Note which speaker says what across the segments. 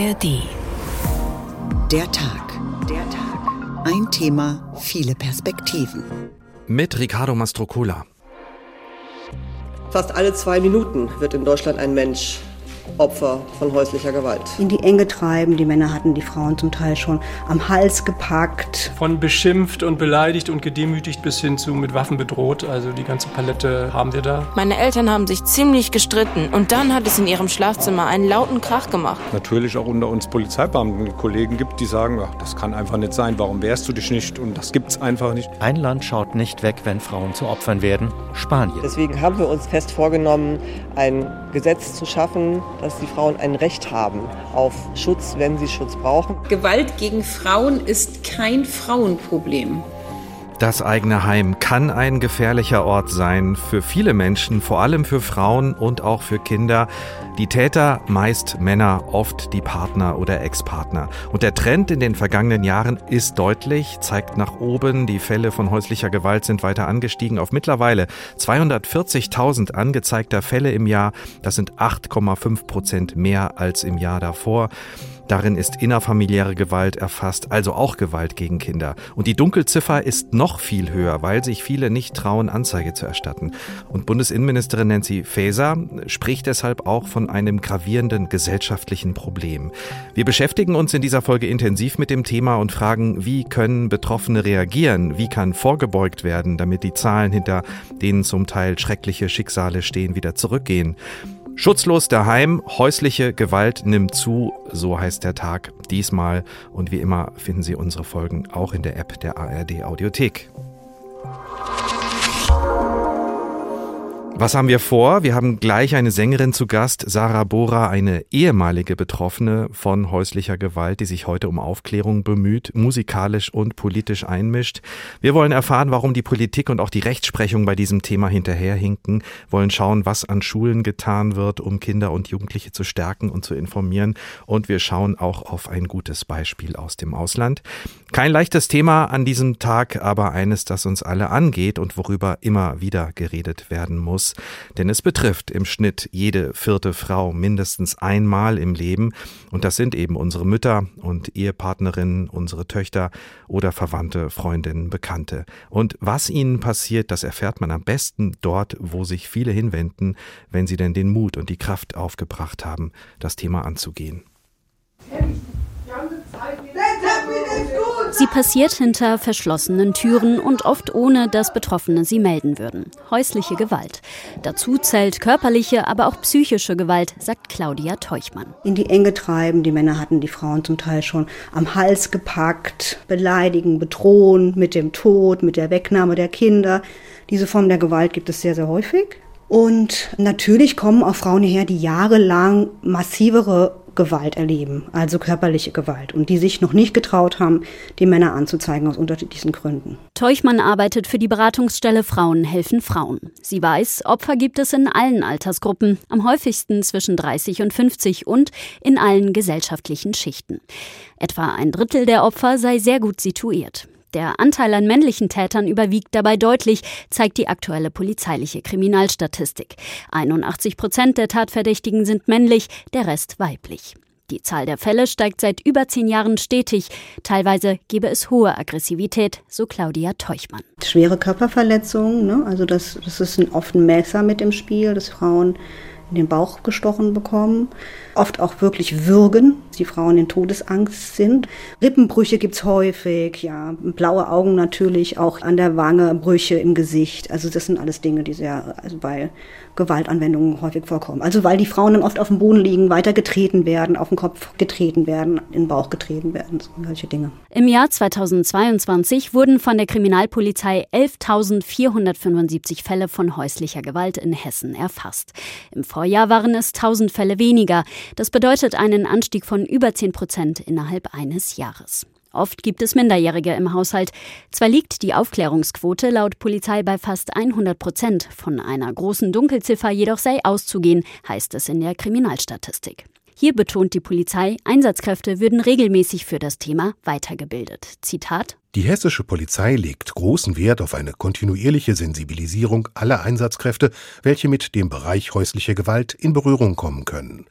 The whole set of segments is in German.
Speaker 1: ARD. Der Tag. Der Tag. Ein Thema, viele Perspektiven.
Speaker 2: Mit Riccardo Mastrocola.
Speaker 3: Fast alle zwei Minuten wird in Deutschland ein Mensch Opfer von häuslicher Gewalt.
Speaker 4: In die Enge treiben, die Männer hatten die Frauen zum Teil schon am Hals gepackt.
Speaker 5: Von beschimpft und beleidigt und gedemütigt bis hin zu mit Waffen bedroht. Also die ganze Palette haben wir da.
Speaker 6: Meine Eltern haben sich ziemlich gestritten und dann hat es in ihrem Schlafzimmer einen lauten Krach gemacht.
Speaker 7: Natürlich auch unter uns Polizeibeamten Kollegen gibt, die sagen, ach, das kann einfach nicht sein, warum wehrst du dich nicht und das gibt's einfach nicht.
Speaker 8: Ein Land schaut nicht weg, wenn Frauen zu Opfern werden, Spanien.
Speaker 3: Deswegen haben wir uns fest vorgenommen, ein Gesetz zu schaffen, dass die Frauen ein Recht haben auf Schutz, wenn sie Schutz brauchen.
Speaker 9: Gewalt gegen Frauen ist kein Frauenproblem.
Speaker 2: Das eigene Heim kann ein gefährlicher Ort sein für viele Menschen, vor allem für Frauen und auch für Kinder. Die Täter meist Männer, oft die Partner oder Ex-Partner. Und der Trend in den vergangenen Jahren ist deutlich, zeigt nach oben. Die Fälle von häuslicher Gewalt sind weiter angestiegen auf mittlerweile 240.000 angezeigter Fälle im Jahr. Das sind 8,5 Prozent mehr als im Jahr davor. Darin ist innerfamiliäre Gewalt erfasst, also auch Gewalt gegen Kinder. Und die Dunkelziffer ist noch viel höher, weil sich viele nicht trauen, Anzeige zu erstatten. Und Bundesinnenministerin Nancy Faeser spricht deshalb auch von einem gravierenden gesellschaftlichen Problem. Wir beschäftigen uns in dieser Folge intensiv mit dem Thema und fragen, wie können Betroffene reagieren? Wie kann vorgebeugt werden, damit die Zahlen, hinter denen zum Teil schreckliche Schicksale stehen, wieder zurückgehen? Schutzlos daheim, häusliche Gewalt nimmt zu, so heißt der Tag diesmal. Und wie immer finden Sie unsere Folgen auch in der App der ARD Audiothek. Was haben wir vor? Wir haben gleich eine Sängerin zu Gast, Sarah Bora, eine ehemalige Betroffene von häuslicher Gewalt, die sich heute um Aufklärung bemüht, musikalisch und politisch einmischt. Wir wollen erfahren, warum die Politik und auch die Rechtsprechung bei diesem Thema hinterherhinken, wollen schauen, was an Schulen getan wird, um Kinder und Jugendliche zu stärken und zu informieren. Und wir schauen auch auf ein gutes Beispiel aus dem Ausland. Kein leichtes Thema an diesem Tag, aber eines, das uns alle angeht und worüber immer wieder geredet werden muss denn es betrifft im Schnitt jede vierte Frau mindestens einmal im Leben und das sind eben unsere Mütter und Ehepartnerinnen, unsere Töchter oder Verwandte, Freundinnen, Bekannte. Und was ihnen passiert, das erfährt man am besten dort, wo sich viele hinwenden, wenn sie denn den Mut und die Kraft aufgebracht haben, das Thema anzugehen.
Speaker 10: Sie passiert hinter verschlossenen Türen und oft ohne, dass Betroffene sie melden würden. Häusliche Gewalt. Dazu zählt körperliche, aber auch psychische Gewalt, sagt Claudia Teuchmann.
Speaker 4: In die Enge treiben, die Männer hatten die Frauen zum Teil schon am Hals gepackt, beleidigen, bedrohen mit dem Tod, mit der Wegnahme der Kinder. Diese Form der Gewalt gibt es sehr, sehr häufig. Und natürlich kommen auch Frauen hierher, die jahrelang massivere Gewalt erleben, also körperliche Gewalt, und die sich noch nicht getraut haben, die Männer anzuzeigen aus unterschiedlichen Gründen.
Speaker 10: Teuchmann arbeitet für die Beratungsstelle Frauen helfen Frauen. Sie weiß, Opfer gibt es in allen Altersgruppen, am häufigsten zwischen 30 und 50 und in allen gesellschaftlichen Schichten. Etwa ein Drittel der Opfer sei sehr gut situiert. Der Anteil an männlichen Tätern überwiegt dabei deutlich, zeigt die aktuelle polizeiliche Kriminalstatistik. 81 Prozent der Tatverdächtigen sind männlich, der Rest weiblich. Die Zahl der Fälle steigt seit über zehn Jahren stetig. Teilweise gebe es hohe Aggressivität, so Claudia Teuchmann.
Speaker 4: Schwere Körperverletzungen, ne? also das, das ist ein Messer mit im Spiel, dass Frauen in den Bauch gestochen bekommen. Oft auch wirklich würgen, die Frauen in Todesangst sind. Rippenbrüche gibt's häufig, ja, blaue Augen natürlich, auch an der Wange, Brüche im Gesicht. Also das sind alles Dinge, die sehr also bei Gewaltanwendungen häufig vorkommen. Also weil die Frauen dann oft auf dem Boden liegen, weiter getreten werden, auf den Kopf getreten werden, in den Bauch getreten werden, solche Dinge.
Speaker 10: Im Jahr 2022 wurden von der Kriminalpolizei 11.475 Fälle von häuslicher Gewalt in Hessen erfasst. Im Vorjahr waren es 1000 Fälle weniger. Das bedeutet einen Anstieg von über 10 Prozent innerhalb eines Jahres. Oft gibt es Minderjährige im Haushalt. Zwar liegt die Aufklärungsquote laut Polizei bei fast 100 Prozent, von einer großen Dunkelziffer jedoch sei auszugehen, heißt es in der Kriminalstatistik. Hier betont die Polizei, Einsatzkräfte würden regelmäßig für das Thema weitergebildet. Zitat
Speaker 11: Die hessische Polizei legt großen Wert auf eine kontinuierliche Sensibilisierung aller Einsatzkräfte, welche mit dem Bereich häusliche Gewalt in Berührung kommen können.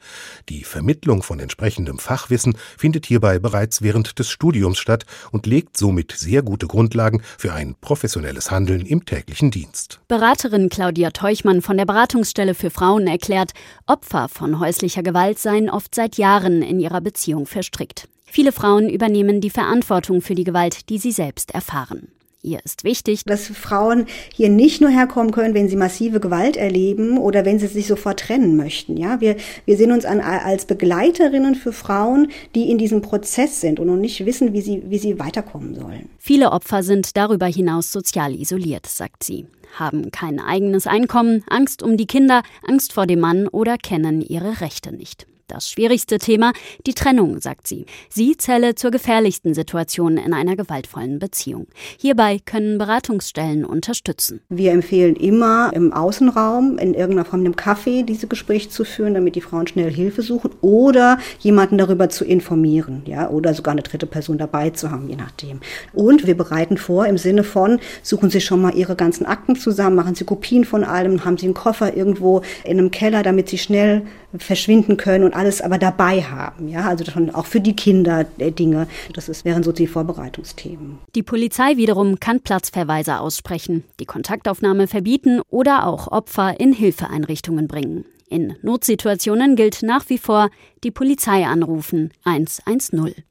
Speaker 11: Die Vermittlung von entsprechendem Fachwissen findet hierbei bereits während des Studiums statt und legt somit sehr gute Grundlagen für ein professionelles Handeln im täglichen Dienst.
Speaker 10: Beraterin Claudia Teuchmann von der Beratungsstelle für Frauen erklärt, Opfer von häuslicher Gewalt seien oft seit Jahren in ihrer Beziehung verstrickt. Viele Frauen übernehmen die Verantwortung für die Gewalt, die sie selbst erfahren. Ihr ist wichtig,
Speaker 4: dass Frauen hier nicht nur herkommen können, wenn sie massive Gewalt erleben oder wenn sie sich sofort trennen möchten. Ja, wir, wir sehen uns an, als Begleiterinnen für Frauen, die in diesem Prozess sind und noch nicht wissen, wie sie, wie sie weiterkommen sollen.
Speaker 10: Viele Opfer sind darüber hinaus sozial isoliert, sagt sie haben kein eigenes Einkommen, Angst um die Kinder, Angst vor dem Mann oder kennen ihre Rechte nicht. Das schwierigste Thema, die Trennung, sagt sie. Sie zähle zur gefährlichsten Situation in einer gewaltvollen Beziehung. Hierbei können Beratungsstellen unterstützen.
Speaker 4: Wir empfehlen immer im Außenraum, in irgendeiner Form im Café, diese Gespräche zu führen, damit die Frauen schnell Hilfe suchen oder jemanden darüber zu informieren, ja, oder sogar eine dritte Person dabei zu haben, je nachdem. Und wir bereiten vor im Sinne von, suchen Sie schon mal Ihre ganzen Akten zusammen, machen Sie Kopien von allem, haben Sie einen Koffer irgendwo in einem Keller, damit Sie schnell verschwinden können und alles aber dabei haben. Ja, also schon auch für die Kinder äh, Dinge. Das ist, wären so die Vorbereitungsthemen.
Speaker 10: Die Polizei wiederum kann Platzverweise aussprechen, die Kontaktaufnahme verbieten oder auch Opfer in Hilfeeinrichtungen bringen. In Notsituationen gilt nach wie vor die Polizei anrufen 110.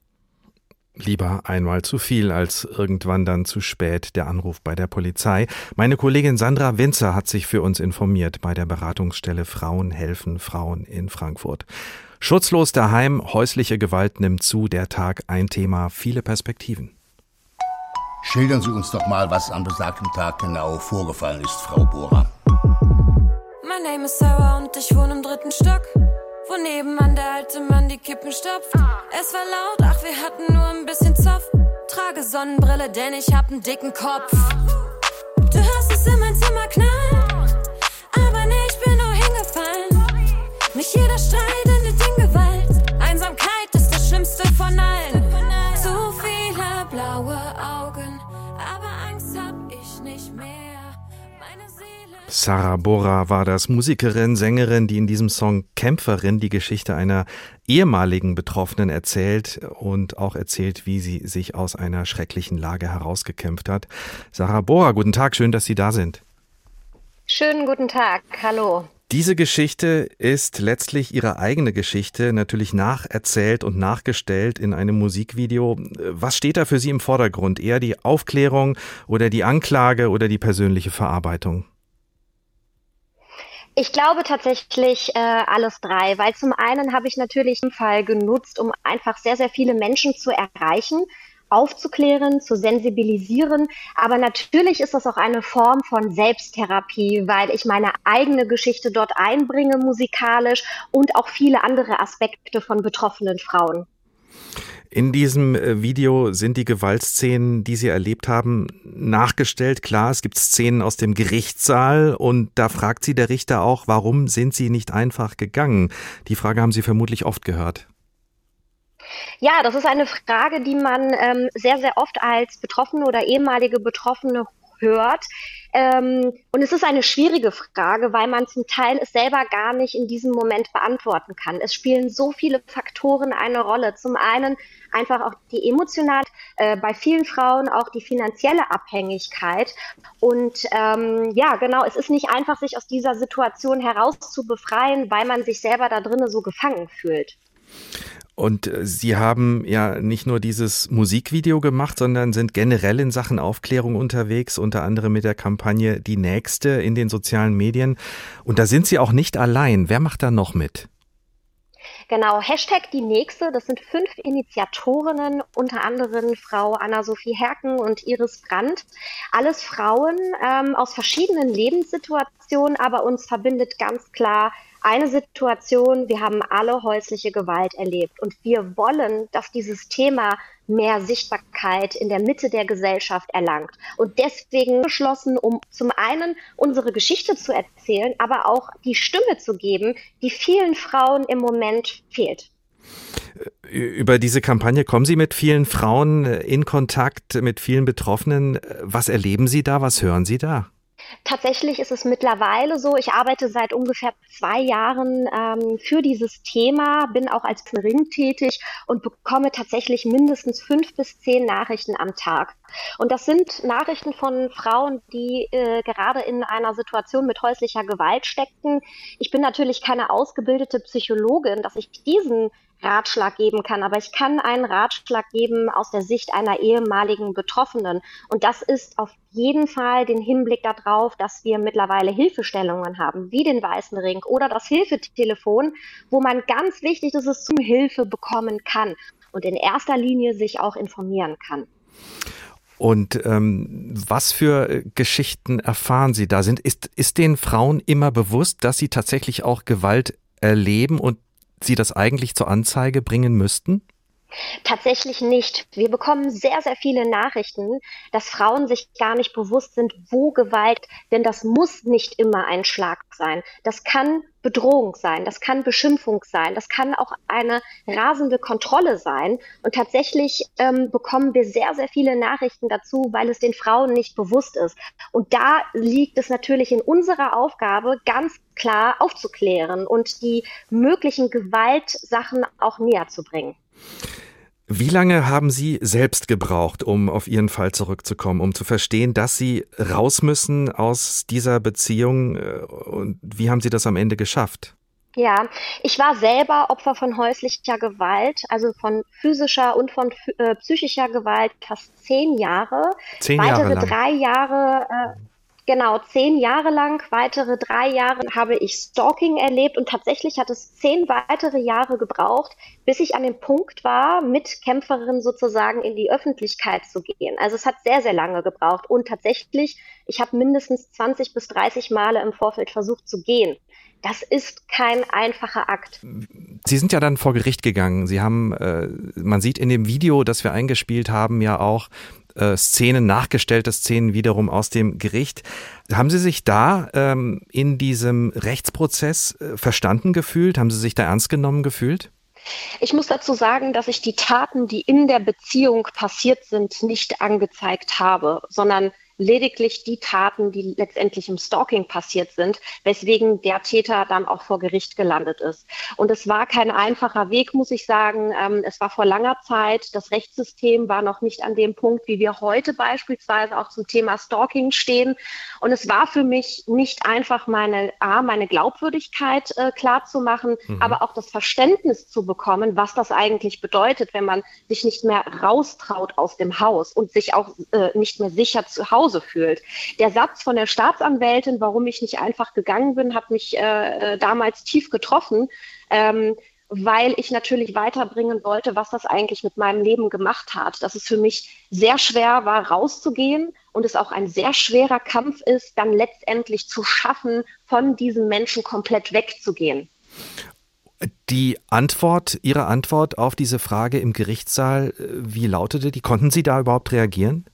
Speaker 2: Lieber einmal zu viel als irgendwann dann zu spät der Anruf bei der Polizei. Meine Kollegin Sandra Winzer hat sich für uns informiert bei der Beratungsstelle Frauen helfen Frauen in Frankfurt. Schutzlos daheim, häusliche Gewalt nimmt zu, der Tag ein Thema, viele Perspektiven.
Speaker 12: Schildern Sie uns doch mal, was am besagten Tag genau vorgefallen ist, Frau Bohrer.
Speaker 13: Mein Name ist Sarah und ich wohne im dritten Stock wo nebenan der alte Mann die Kippen stopft. Es war laut, ach, wir hatten nur ein bisschen Zoff. Trage Sonnenbrille, denn ich hab einen dicken Kopf. Du hörst es in mein Zimmer knallen, aber nee, ich bin nur hingefallen. Nicht jeder Streit endet in Gewalt. Einsamkeit ist das Schlimmste von allen.
Speaker 2: Sarah Bora war das Musikerin, Sängerin, die in diesem Song Kämpferin die Geschichte einer ehemaligen Betroffenen erzählt und auch erzählt, wie sie sich aus einer schrecklichen Lage herausgekämpft hat. Sarah Bora, guten Tag, schön, dass Sie da sind.
Speaker 14: Schönen guten Tag, hallo.
Speaker 2: Diese Geschichte ist letztlich ihre eigene Geschichte, natürlich nacherzählt und nachgestellt in einem Musikvideo. Was steht da für Sie im Vordergrund? Eher die Aufklärung oder die Anklage oder die persönliche Verarbeitung?
Speaker 14: Ich glaube tatsächlich äh, alles drei, weil zum einen habe ich natürlich den Fall genutzt, um einfach sehr, sehr viele Menschen zu erreichen, aufzuklären, zu sensibilisieren. Aber natürlich ist das auch eine Form von Selbsttherapie, weil ich meine eigene Geschichte dort einbringe musikalisch und auch viele andere Aspekte von betroffenen Frauen.
Speaker 2: In diesem äh, Video sind die Gewaltszenen, die Sie erlebt haben, nachgestellt. Klar, es gibt Szenen aus dem Gerichtssaal und da fragt Sie der Richter auch, warum sind Sie nicht einfach gegangen? Die Frage haben Sie vermutlich oft gehört.
Speaker 14: Ja, das ist eine Frage, die man ähm, sehr, sehr oft als Betroffene oder ehemalige Betroffene hört. Ähm, und es ist eine schwierige Frage, weil man zum Teil es selber gar nicht in diesem Moment beantworten kann. Es spielen so viele Faktoren eine Rolle. Zum einen einfach auch die emotional, äh, bei vielen Frauen auch die finanzielle Abhängigkeit. Und ähm, ja, genau, es ist nicht einfach, sich aus dieser Situation heraus zu befreien, weil man sich selber da drinnen so gefangen fühlt.
Speaker 2: Und äh, Sie haben ja nicht nur dieses Musikvideo gemacht, sondern sind generell in Sachen Aufklärung unterwegs, unter anderem mit der Kampagne Die Nächste in den sozialen Medien. Und da sind Sie auch nicht allein. Wer macht da noch mit?
Speaker 14: Genau, Hashtag die Nächste, das sind fünf Initiatorinnen, unter anderem Frau Anna-Sophie Herken und Iris Brandt. Alles Frauen ähm, aus verschiedenen Lebenssituationen, aber uns verbindet ganz klar eine Situation, wir haben alle häusliche Gewalt erlebt und wir wollen, dass dieses Thema mehr Sichtbarkeit in der Mitte der Gesellschaft erlangt. Und deswegen beschlossen, um zum einen unsere Geschichte zu erzählen, aber auch die Stimme zu geben, die vielen Frauen im Moment fehlt.
Speaker 2: Über diese Kampagne kommen Sie mit vielen Frauen in Kontakt, mit vielen Betroffenen. Was erleben Sie da? Was hören Sie da?
Speaker 14: Tatsächlich ist es mittlerweile so, ich arbeite seit ungefähr zwei Jahren ähm, für dieses Thema, bin auch als Ring tätig und bekomme tatsächlich mindestens fünf bis zehn Nachrichten am Tag. Und das sind Nachrichten von Frauen, die äh, gerade in einer Situation mit häuslicher Gewalt steckten. Ich bin natürlich keine ausgebildete Psychologin, dass ich diesen Ratschlag geben kann, aber ich kann einen Ratschlag geben aus der Sicht einer ehemaligen Betroffenen. Und das ist auf jeden Fall den Hinblick darauf, dass wir mittlerweile Hilfestellungen haben, wie den Weißen Ring oder das Hilfetelefon, wo man ganz wichtig ist, es zum Hilfe bekommen kann und in erster Linie sich auch informieren kann.
Speaker 2: Und ähm, was für Geschichten erfahren Sie da? Sind, ist, ist den Frauen immer bewusst, dass sie tatsächlich auch Gewalt erleben und Sie das eigentlich zur Anzeige bringen müssten?
Speaker 14: Tatsächlich nicht. Wir bekommen sehr, sehr viele Nachrichten, dass Frauen sich gar nicht bewusst sind, wo Gewalt, denn das muss nicht immer ein Schlag sein. Das kann Bedrohung sein, das kann Beschimpfung sein, das kann auch eine rasende Kontrolle sein. Und tatsächlich ähm, bekommen wir sehr, sehr viele Nachrichten dazu, weil es den Frauen nicht bewusst ist. Und da liegt es natürlich in unserer Aufgabe, ganz klar aufzuklären und die möglichen Gewaltsachen auch näher zu bringen.
Speaker 2: Wie lange haben Sie selbst gebraucht, um auf Ihren Fall zurückzukommen, um zu verstehen, dass Sie raus müssen aus dieser Beziehung? Äh, und wie haben Sie das am Ende geschafft?
Speaker 14: Ja, ich war selber Opfer von häuslicher Gewalt, also von physischer und von äh, psychischer Gewalt fast zehn Jahre.
Speaker 2: Zehn
Speaker 14: Weitere
Speaker 2: Jahre lang.
Speaker 14: drei Jahre äh, Genau, zehn Jahre lang, weitere drei Jahre habe ich Stalking erlebt und tatsächlich hat es zehn weitere Jahre gebraucht, bis ich an dem Punkt war, mit Kämpferin sozusagen in die Öffentlichkeit zu gehen. Also es hat sehr, sehr lange gebraucht und tatsächlich, ich habe mindestens 20 bis 30 Male im Vorfeld versucht zu gehen. Das ist kein einfacher Akt.
Speaker 2: Sie sind ja dann vor Gericht gegangen. Sie haben, äh, man sieht in dem Video, das wir eingespielt haben, ja auch, äh, Szenen, nachgestellte Szenen wiederum aus dem Gericht. Haben Sie sich da ähm, in diesem Rechtsprozess äh, verstanden gefühlt? Haben Sie sich da ernst genommen gefühlt?
Speaker 14: Ich muss dazu sagen, dass ich die Taten, die in der Beziehung passiert sind, nicht angezeigt habe, sondern lediglich die Taten, die letztendlich im Stalking passiert sind, weswegen der Täter dann auch vor Gericht gelandet ist. Und es war kein einfacher Weg, muss ich sagen. Ähm, es war vor langer Zeit, das Rechtssystem war noch nicht an dem Punkt, wie wir heute beispielsweise auch zum Thema Stalking stehen. Und es war für mich nicht einfach meine, A, meine Glaubwürdigkeit äh, klar zu machen, mhm. aber auch das Verständnis zu bekommen, was das eigentlich bedeutet, wenn man sich nicht mehr raustraut aus dem Haus und sich auch äh, nicht mehr sicher zu Hause Hause fühlt. Der Satz von der Staatsanwältin, warum ich nicht einfach gegangen bin, hat mich äh, äh, damals tief getroffen. Ähm, weil ich natürlich weiterbringen wollte, was das eigentlich mit meinem Leben gemacht hat. Dass es für mich sehr schwer war, rauszugehen und es auch ein sehr schwerer Kampf ist, dann letztendlich zu schaffen, von diesen Menschen komplett wegzugehen.
Speaker 2: Die Antwort, Ihre Antwort auf diese Frage im Gerichtssaal, äh, wie lautete die? Konnten Sie da überhaupt reagieren?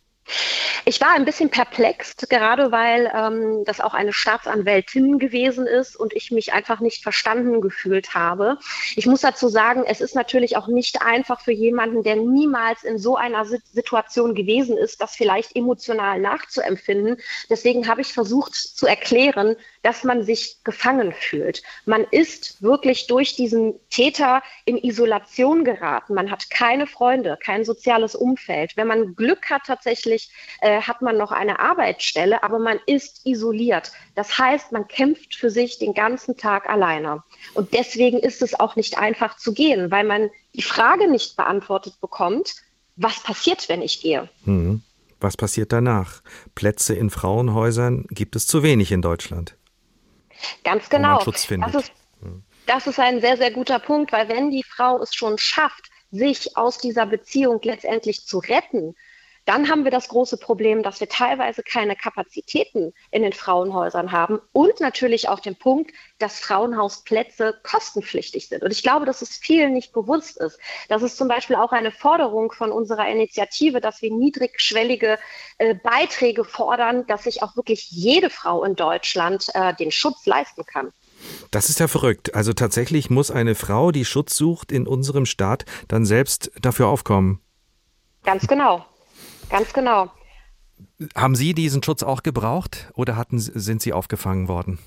Speaker 14: Ich war ein bisschen perplex, gerade weil ähm, das auch eine Staatsanwältin gewesen ist und ich mich einfach nicht verstanden gefühlt habe. Ich muss dazu sagen, es ist natürlich auch nicht einfach für jemanden, der niemals in so einer Situation gewesen ist, das vielleicht emotional nachzuempfinden. Deswegen habe ich versucht zu erklären, dass man sich gefangen fühlt. Man ist wirklich durch diesen Täter in Isolation geraten. Man hat keine Freunde, kein soziales Umfeld. Wenn man Glück hat, tatsächlich äh, hat man noch eine Arbeitsstelle, aber man ist isoliert. Das heißt, man kämpft für sich den ganzen Tag alleine. Und deswegen ist es auch nicht einfach zu gehen, weil man die Frage nicht beantwortet bekommt, was passiert, wenn ich gehe?
Speaker 2: Hm. Was passiert danach? Plätze in Frauenhäusern gibt es zu wenig in Deutschland.
Speaker 14: Ganz genau. Das ist, das ist ein sehr, sehr guter Punkt, weil wenn die Frau es schon schafft, sich aus dieser Beziehung letztendlich zu retten, dann haben wir das große Problem, dass wir teilweise keine Kapazitäten in den Frauenhäusern haben und natürlich auch den Punkt, dass Frauenhausplätze kostenpflichtig sind. Und ich glaube, dass es vielen nicht bewusst ist. Das ist zum Beispiel auch eine Forderung von unserer Initiative, dass wir niedrigschwellige äh, Beiträge fordern, dass sich auch wirklich jede Frau in Deutschland äh, den Schutz leisten kann.
Speaker 2: Das ist ja verrückt. Also tatsächlich muss eine Frau, die Schutz sucht in unserem Staat, dann selbst dafür aufkommen.
Speaker 14: Ganz genau. Ganz genau.
Speaker 2: Haben Sie diesen Schutz auch gebraucht oder hatten, sind Sie aufgefangen worden?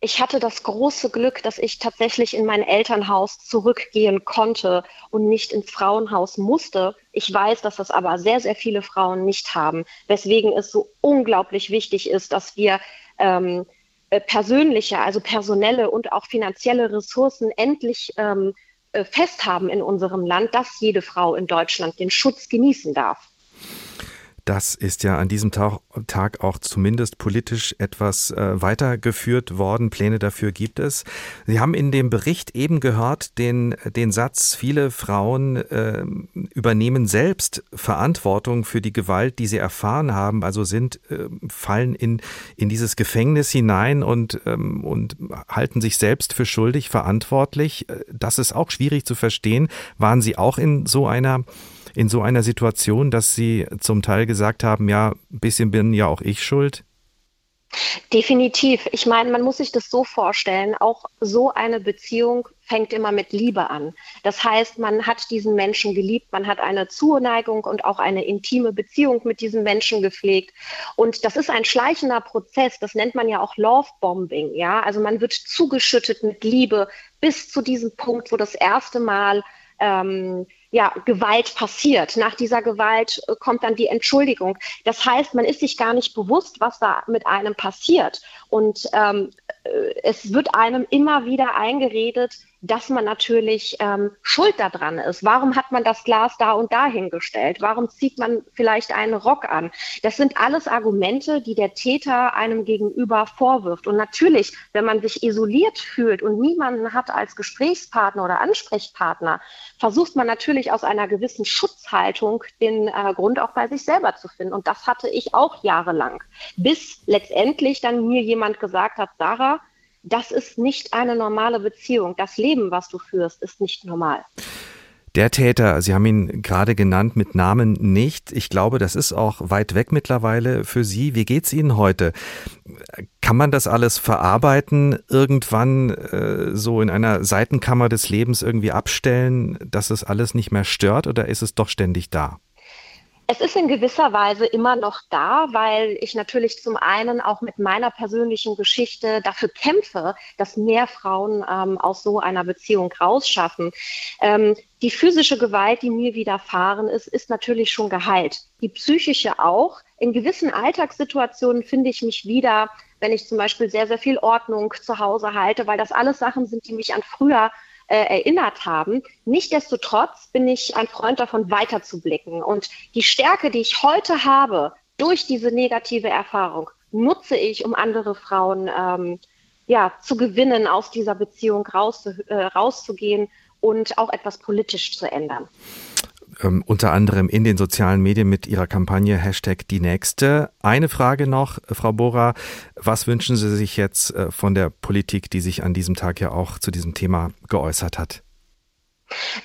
Speaker 14: Ich hatte das große Glück, dass ich tatsächlich in mein Elternhaus zurückgehen konnte und nicht ins Frauenhaus musste. Ich weiß, dass das aber sehr, sehr viele Frauen nicht haben, weswegen es so unglaublich wichtig ist, dass wir ähm, äh, persönliche, also personelle und auch finanzielle Ressourcen endlich ähm, äh, festhaben in unserem Land, dass jede Frau in Deutschland den Schutz genießen darf.
Speaker 2: Das ist ja an diesem Tag auch zumindest politisch etwas äh, weitergeführt worden. Pläne dafür gibt es. Sie haben in dem Bericht eben gehört den, den Satz, viele Frauen äh, übernehmen selbst Verantwortung für die Gewalt, die sie erfahren haben, also sind, äh, fallen in, in dieses Gefängnis hinein und, ähm, und halten sich selbst für schuldig, verantwortlich. Äh, das ist auch schwierig zu verstehen. Waren Sie auch in so einer in so einer Situation, dass Sie zum Teil gesagt haben, ja, ein bisschen bin ja auch ich schuld?
Speaker 14: Definitiv. Ich meine, man muss sich das so vorstellen, auch so eine Beziehung fängt immer mit Liebe an. Das heißt, man hat diesen Menschen geliebt, man hat eine Zuneigung und auch eine intime Beziehung mit diesem Menschen gepflegt. Und das ist ein schleichender Prozess, das nennt man ja auch Love Bombing, ja? Also man wird zugeschüttet mit Liebe bis zu diesem Punkt, wo das erste Mal ähm, ja, Gewalt passiert. Nach dieser Gewalt äh, kommt dann die Entschuldigung. Das heißt, man ist sich gar nicht bewusst, was da mit einem passiert. Und ähm, äh, es wird einem immer wieder eingeredet, dass man natürlich ähm, schuld daran ist. Warum hat man das Glas da und da hingestellt? Warum zieht man vielleicht einen Rock an? Das sind alles Argumente, die der Täter einem gegenüber vorwirft. Und natürlich, wenn man sich isoliert fühlt und niemanden hat als Gesprächspartner oder Ansprechpartner, versucht man natürlich aus einer gewissen Schutzhaltung den äh, Grund auch bei sich selber zu finden. Und das hatte ich auch jahrelang, bis letztendlich dann mir jemand gesagt hat, Sarah, das ist nicht eine normale Beziehung. Das Leben, was du führst, ist nicht normal.
Speaker 2: Der Täter, Sie haben ihn gerade genannt, mit Namen nicht. Ich glaube, das ist auch weit weg mittlerweile für Sie. Wie geht's Ihnen heute? Kann man das alles verarbeiten, irgendwann äh, so in einer Seitenkammer des Lebens irgendwie abstellen, dass es alles nicht mehr stört oder ist es doch ständig da?
Speaker 14: Es ist in gewisser Weise immer noch da, weil ich natürlich zum einen auch mit meiner persönlichen Geschichte dafür kämpfe, dass mehr Frauen ähm, aus so einer Beziehung rausschaffen. Ähm, die physische Gewalt, die mir widerfahren ist, ist natürlich schon geheilt. Die psychische auch. In gewissen Alltagssituationen finde ich mich wieder, wenn ich zum Beispiel sehr, sehr viel Ordnung zu Hause halte, weil das alles Sachen sind, die mich an früher äh, erinnert haben. Nichtsdestotrotz bin ich ein Freund davon, weiterzublicken. Und die Stärke, die ich heute habe durch diese negative Erfahrung, nutze ich, um andere Frauen ähm, ja, zu gewinnen, aus dieser Beziehung raus, äh, rauszugehen und auch etwas politisch zu ändern
Speaker 2: ähm, unter anderem in den sozialen Medien mit ihrer Kampagne Hashtag die Nächste. Eine Frage noch, Frau Bora, was wünschen Sie sich jetzt äh, von der Politik, die sich an diesem Tag ja auch zu diesem Thema geäußert hat?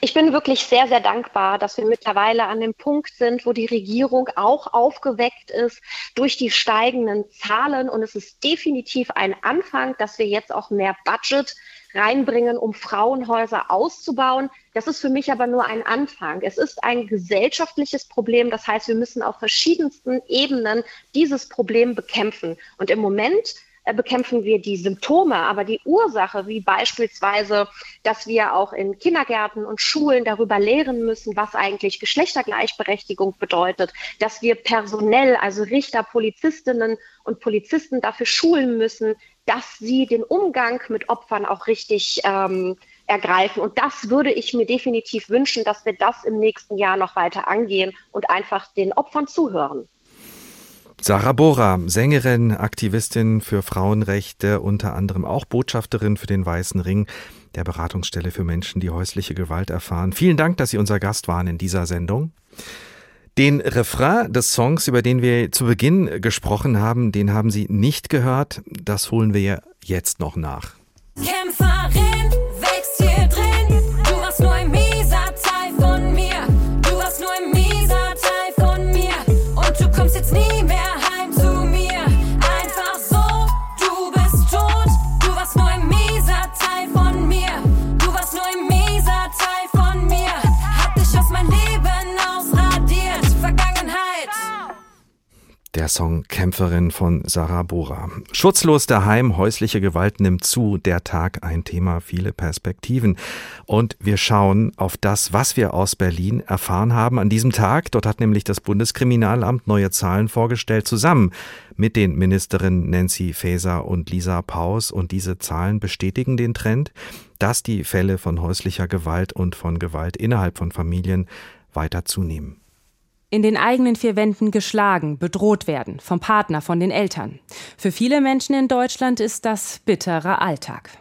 Speaker 14: Ich bin wirklich sehr, sehr dankbar, dass wir mittlerweile an dem Punkt sind, wo die Regierung auch aufgeweckt ist durch die steigenden Zahlen. Und es ist definitiv ein Anfang, dass wir jetzt auch mehr Budget reinbringen, um Frauenhäuser auszubauen. Das ist für mich aber nur ein Anfang. Es ist ein gesellschaftliches Problem. Das heißt, wir müssen auf verschiedensten Ebenen dieses Problem bekämpfen. Und im Moment äh, bekämpfen wir die Symptome, aber die Ursache, wie beispielsweise, dass wir auch in Kindergärten und Schulen darüber lehren müssen, was eigentlich Geschlechtergleichberechtigung bedeutet, dass wir personell, also Richter, Polizistinnen und Polizisten dafür schulen müssen, dass sie den Umgang mit Opfern auch richtig ähm, ergreifen. Und das würde ich mir definitiv wünschen, dass wir das im nächsten Jahr noch weiter angehen und einfach den Opfern zuhören.
Speaker 2: Sarah Bora, Sängerin, Aktivistin für Frauenrechte, unter anderem auch Botschafterin für den Weißen Ring, der Beratungsstelle für Menschen, die häusliche Gewalt erfahren. Vielen Dank, dass Sie unser Gast waren in dieser Sendung. Den Refrain des Songs, über den wir zu Beginn gesprochen haben, den haben Sie nicht gehört. Das holen wir jetzt noch nach.
Speaker 13: Kämpferin
Speaker 2: Song Kämpferin von Sarah Bora. Schutzlos daheim, häusliche Gewalt nimmt zu. Der Tag ein Thema, viele Perspektiven. Und wir schauen auf das, was wir aus Berlin erfahren haben an diesem Tag. Dort hat nämlich das Bundeskriminalamt neue Zahlen vorgestellt, zusammen mit den Ministerinnen Nancy Faeser und Lisa Paus. Und diese Zahlen bestätigen den Trend, dass die Fälle von häuslicher Gewalt und von Gewalt innerhalb von Familien weiter zunehmen
Speaker 15: in den eigenen vier Wänden geschlagen, bedroht werden, vom Partner, von den Eltern. Für viele Menschen in Deutschland ist das bitterer Alltag.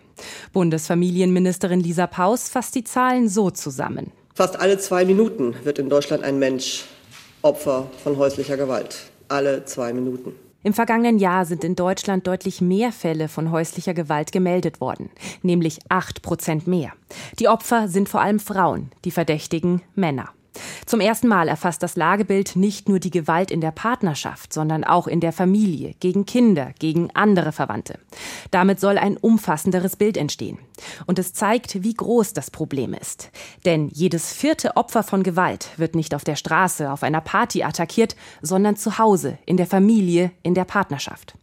Speaker 15: Bundesfamilienministerin Lisa Paus fasst die Zahlen so zusammen.
Speaker 3: Fast alle zwei Minuten wird in Deutschland ein Mensch Opfer von häuslicher Gewalt. Alle zwei Minuten.
Speaker 15: Im vergangenen Jahr sind in Deutschland deutlich mehr Fälle von häuslicher Gewalt gemeldet worden, nämlich acht Prozent mehr. Die Opfer sind vor allem Frauen, die Verdächtigen Männer. Zum ersten Mal erfasst das Lagebild nicht nur die Gewalt in der Partnerschaft, sondern auch in der Familie, gegen Kinder, gegen andere Verwandte. Damit soll ein umfassenderes Bild entstehen. Und es zeigt, wie groß das Problem ist. Denn jedes vierte Opfer von Gewalt wird nicht auf der Straße, auf einer Party attackiert, sondern zu Hause, in der Familie, in der Partnerschaft.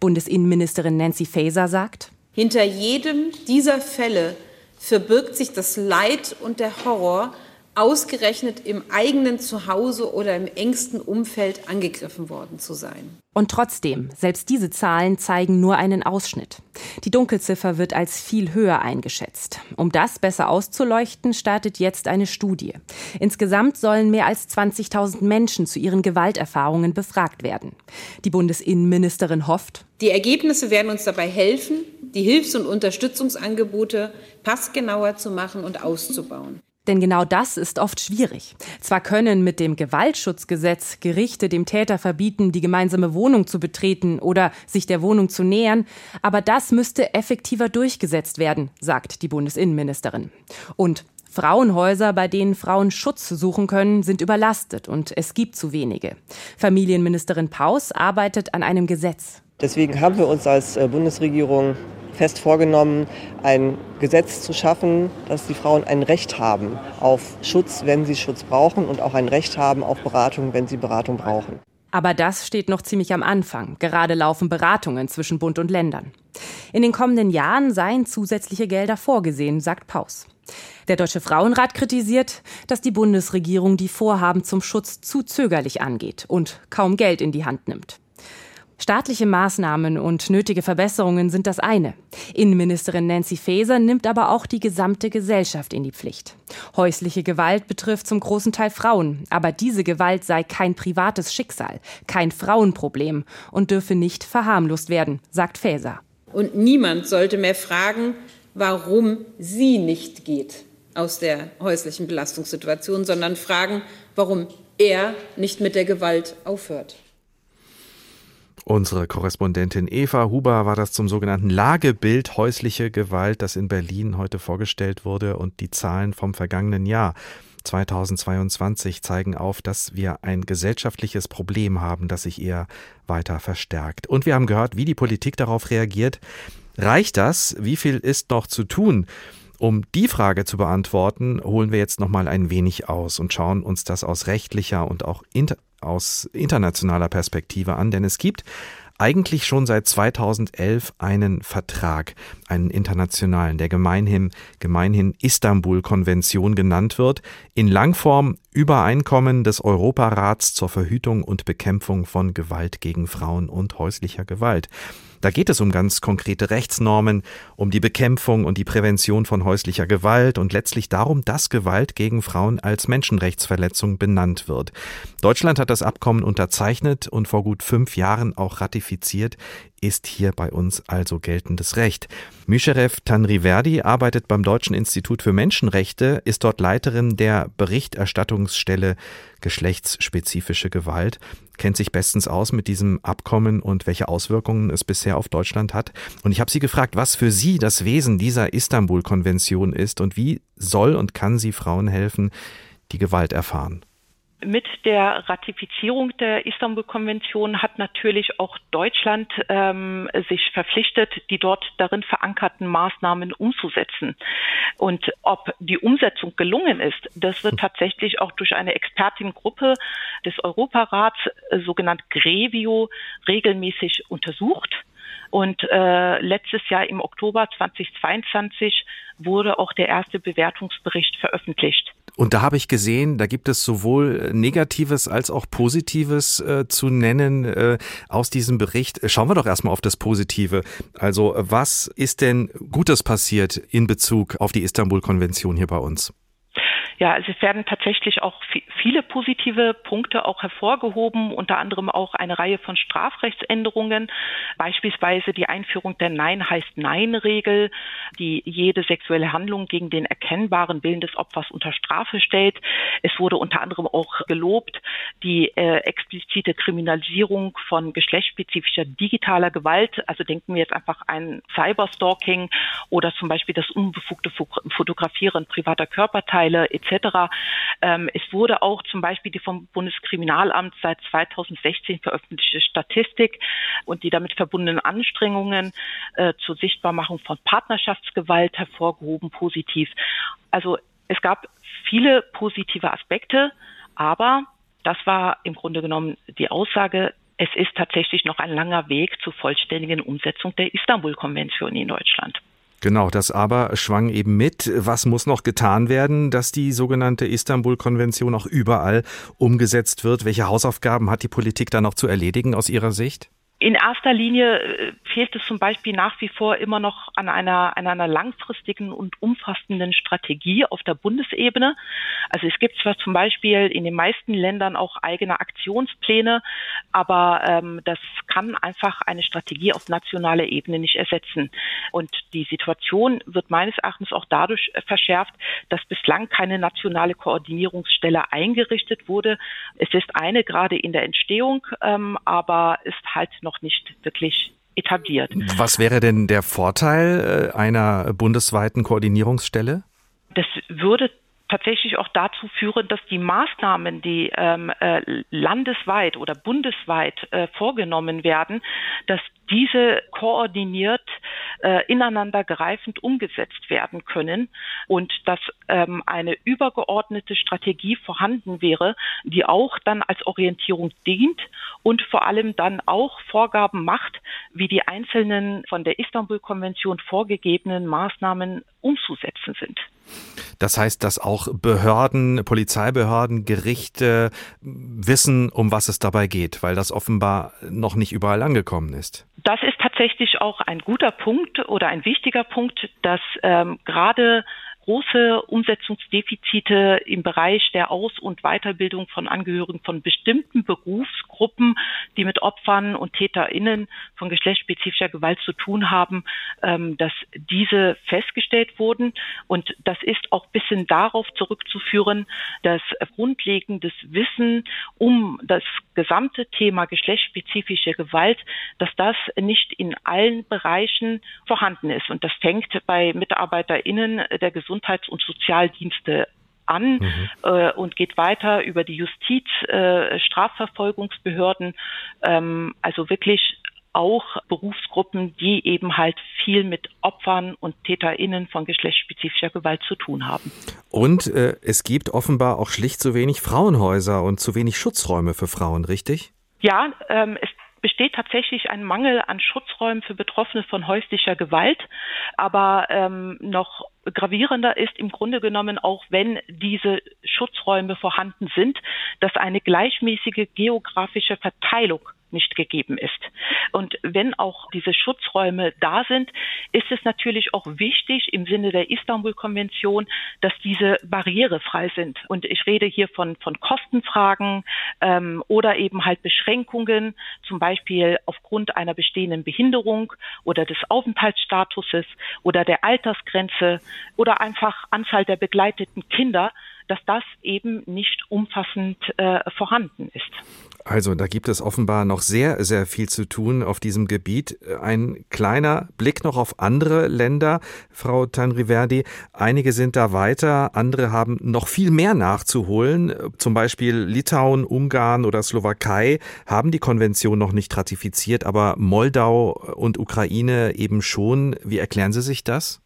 Speaker 15: Bundesinnenministerin Nancy Faeser sagt,
Speaker 9: Hinter jedem dieser Fälle verbirgt sich das Leid und der Horror, ausgerechnet im eigenen Zuhause oder im engsten Umfeld angegriffen worden zu sein.
Speaker 15: Und trotzdem, selbst diese Zahlen zeigen nur einen Ausschnitt. Die Dunkelziffer wird als viel höher eingeschätzt. Um das besser auszuleuchten, startet jetzt eine Studie. Insgesamt sollen mehr als 20.000 Menschen zu ihren Gewalterfahrungen befragt werden. Die Bundesinnenministerin hofft,
Speaker 9: die Ergebnisse werden uns dabei helfen, die Hilfs- und Unterstützungsangebote passgenauer zu machen und auszubauen.
Speaker 15: Denn genau das ist oft schwierig. Zwar können mit dem Gewaltschutzgesetz Gerichte dem Täter verbieten, die gemeinsame Wohnung zu betreten oder sich der Wohnung zu nähern, aber das müsste effektiver durchgesetzt werden, sagt die Bundesinnenministerin. Und Frauenhäuser, bei denen Frauen Schutz suchen können, sind überlastet und es gibt zu wenige. Familienministerin Paus arbeitet an einem Gesetz.
Speaker 3: Deswegen haben wir uns als äh, Bundesregierung fest vorgenommen, ein Gesetz zu schaffen, dass die Frauen ein Recht haben auf Schutz, wenn sie Schutz brauchen und auch ein Recht haben auf Beratung, wenn sie Beratung brauchen.
Speaker 15: Aber das steht noch ziemlich am Anfang. Gerade laufen Beratungen zwischen Bund und Ländern. In den kommenden Jahren seien zusätzliche Gelder vorgesehen, sagt Paus. Der Deutsche Frauenrat kritisiert, dass die Bundesregierung die Vorhaben zum Schutz zu zögerlich angeht und kaum Geld in die Hand nimmt. Staatliche Maßnahmen und nötige Verbesserungen sind das eine. Innenministerin Nancy Faeser nimmt aber auch die gesamte Gesellschaft in die Pflicht. Häusliche Gewalt betrifft zum großen Teil Frauen, aber diese Gewalt sei kein privates Schicksal, kein Frauenproblem und dürfe nicht verharmlost werden, sagt Faeser.
Speaker 9: Und niemand sollte mehr fragen, warum sie nicht geht aus der häuslichen Belastungssituation, sondern fragen, warum er nicht mit der Gewalt aufhört.
Speaker 2: Unsere Korrespondentin Eva Huber war das zum sogenannten Lagebild häusliche Gewalt, das in Berlin heute vorgestellt wurde und die Zahlen vom vergangenen Jahr 2022 zeigen auf, dass wir ein gesellschaftliches Problem haben, das sich eher weiter verstärkt. Und wir haben gehört, wie die Politik darauf reagiert. Reicht das? Wie viel ist noch zu tun? Um die Frage zu beantworten, holen wir jetzt noch mal ein wenig aus und schauen uns das aus rechtlicher und auch inter aus internationaler Perspektive an, denn es gibt eigentlich schon seit 2011 einen Vertrag, einen internationalen, der gemeinhin, gemeinhin Istanbul-Konvention genannt wird, in Langform Übereinkommen des Europarats zur Verhütung und Bekämpfung von Gewalt gegen Frauen und häuslicher Gewalt. Da geht es um ganz konkrete Rechtsnormen, um die Bekämpfung und die Prävention von häuslicher Gewalt und letztlich darum, dass Gewalt gegen Frauen als Menschenrechtsverletzung benannt wird. Deutschland hat das Abkommen unterzeichnet und vor gut fünf Jahren auch ratifiziert ist hier bei uns also geltendes Recht. Myscherev Tanriverdi arbeitet beim Deutschen Institut für Menschenrechte, ist dort Leiterin der Berichterstattungsstelle geschlechtsspezifische Gewalt, kennt sich bestens aus mit diesem Abkommen und welche Auswirkungen es bisher auf Deutschland hat. Und ich habe sie gefragt, was für sie das Wesen dieser Istanbul-Konvention ist und wie soll und kann sie Frauen helfen, die Gewalt erfahren.
Speaker 16: Mit der Ratifizierung der Istanbul-Konvention hat natürlich auch Deutschland ähm, sich verpflichtet, die dort darin verankerten Maßnahmen umzusetzen. Und ob die Umsetzung gelungen ist, das wird tatsächlich auch durch eine Expertengruppe des Europarats, äh, sogenannt Grevio, regelmäßig untersucht. Und äh, letztes Jahr im Oktober 2022 wurde auch der erste Bewertungsbericht veröffentlicht.
Speaker 2: Und da habe ich gesehen, da gibt es sowohl Negatives als auch Positives äh, zu nennen äh, aus diesem Bericht. Schauen wir doch erstmal auf das Positive. Also was ist denn Gutes passiert in Bezug auf die Istanbul-Konvention hier bei uns?
Speaker 16: Ja, also es werden tatsächlich auch viele positive Punkte auch hervorgehoben, unter anderem auch eine Reihe von Strafrechtsänderungen, beispielsweise die Einführung der Nein heißt Nein-Regel, die jede sexuelle Handlung gegen den erkennbaren Willen des Opfers unter Strafe stellt. Es wurde unter anderem auch gelobt, die äh, explizite Kriminalisierung von geschlechtsspezifischer digitaler Gewalt. Also denken wir jetzt einfach an Cyberstalking oder zum Beispiel das unbefugte Fotografieren privater Körperteile etc. Ähm, es wurde auch zum Beispiel die vom Bundeskriminalamt seit 2016 veröffentlichte Statistik und die damit verbundenen Anstrengungen äh, zur Sichtbarmachung von Partnerschaftsgewalt hervorgehoben, positiv. Also es gab viele positive Aspekte, aber das war im Grunde genommen die Aussage, es ist tatsächlich noch ein langer Weg zur vollständigen Umsetzung der Istanbul-Konvention in Deutschland.
Speaker 2: Genau, das aber schwang eben mit. Was muss noch getan werden, dass die sogenannte Istanbul-Konvention auch überall umgesetzt wird? Welche Hausaufgaben hat die Politik da noch zu erledigen aus Ihrer Sicht?
Speaker 16: In erster Linie äh, fehlt es zum Beispiel nach wie vor immer noch an einer, an einer langfristigen und umfassenden Strategie auf der Bundesebene. Also es gibt zwar zum Beispiel in den meisten Ländern auch eigene Aktionspläne, aber ähm, das kann einfach eine Strategie auf nationaler Ebene nicht ersetzen. Und die Situation wird meines Erachtens auch dadurch verschärft, dass bislang keine nationale Koordinierungsstelle eingerichtet wurde. Es ist eine gerade in der Entstehung, ähm, aber ist halt noch nicht wirklich etabliert.
Speaker 2: Was wäre denn der Vorteil äh, einer bundesweiten Koordinierungsstelle?
Speaker 16: Das würde tatsächlich auch dazu führen, dass die Maßnahmen, die ähm, äh, landesweit oder bundesweit äh, vorgenommen werden, dass diese koordiniert äh, ineinandergreifend umgesetzt werden können und dass ähm, eine übergeordnete Strategie vorhanden wäre, die auch dann als Orientierung dient und vor allem dann auch Vorgaben macht, wie die einzelnen von der Istanbul-Konvention vorgegebenen Maßnahmen umzusetzen sind.
Speaker 2: Das heißt, dass auch Behörden, Polizeibehörden, Gerichte wissen, um was es dabei geht, weil das offenbar noch nicht überall angekommen ist.
Speaker 16: Das ist tatsächlich auch ein guter Punkt oder ein wichtiger Punkt, dass ähm, gerade große Umsetzungsdefizite im Bereich der Aus- und Weiterbildung von Angehörigen von bestimmten Berufsgruppen, die mit Opfern und TäterInnen von geschlechtsspezifischer Gewalt zu tun haben, ähm, dass diese festgestellt wurden. Und das ist auch ein bisschen darauf zurückzuführen, dass grundlegendes Wissen um das gesamte Thema geschlechtsspezifische Gewalt, dass das nicht in allen Bereichen vorhanden ist. Und das fängt bei MitarbeiterInnen der Gesundheit Gesundheits- und Sozialdienste an mhm. äh, und geht weiter über die Justiz, äh, Strafverfolgungsbehörden, ähm, also wirklich auch Berufsgruppen, die eben halt viel mit Opfern und TäterInnen von geschlechtsspezifischer Gewalt zu tun haben.
Speaker 2: Und äh, es gibt offenbar auch schlicht zu wenig Frauenhäuser und zu wenig Schutzräume für Frauen, richtig?
Speaker 16: Ja, ähm, es besteht tatsächlich ein Mangel an Schutzräumen für Betroffene von häuslicher Gewalt, aber ähm, noch gravierender ist im Grunde genommen auch, wenn diese Schutzräume vorhanden sind, dass eine gleichmäßige geografische Verteilung nicht gegeben ist. Und wenn auch diese Schutzräume da sind, ist es natürlich auch wichtig im Sinne der Istanbul-Konvention, dass diese barrierefrei sind. Und ich rede hier von, von Kostenfragen ähm, oder eben halt Beschränkungen, zum Beispiel aufgrund einer bestehenden Behinderung oder des Aufenthaltsstatuses oder der Altersgrenze oder einfach Anzahl der begleiteten Kinder dass das eben nicht umfassend äh, vorhanden ist.
Speaker 2: Also da gibt es offenbar noch sehr, sehr viel zu tun auf diesem Gebiet. Ein kleiner Blick noch auf andere Länder, Frau Tanriverdi. Einige sind da weiter, andere haben noch viel mehr nachzuholen. Zum Beispiel Litauen, Ungarn oder Slowakei haben die Konvention noch nicht ratifiziert, aber Moldau und Ukraine eben schon. Wie erklären Sie sich das?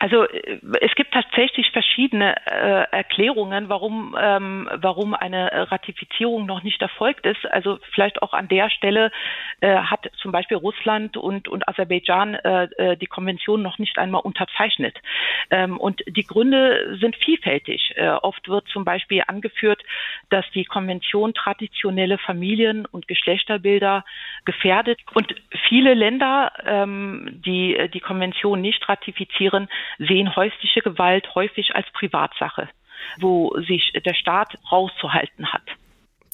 Speaker 16: Also äh, es gibt tatsächlich verschiedene äh, Erklärungen, warum, ähm, warum eine Ratifizierung noch nicht erfolgt ist. Also vielleicht auch an der Stelle äh, hat zum Beispiel Russland und, und Aserbaidschan äh, äh die Konvention noch nicht einmal unterzeichnet. Ähm, und die Gründe sind vielfältig. Äh, oft wird zum Beispiel angeführt, dass die Konvention traditionelle Familien- und Geschlechterbilder gefährdet. Und viele Länder, ähm, die die Konvention nicht ratifizieren, sehen häusliche Gewalt häufig als Privatsache, wo sich der Staat rauszuhalten hat.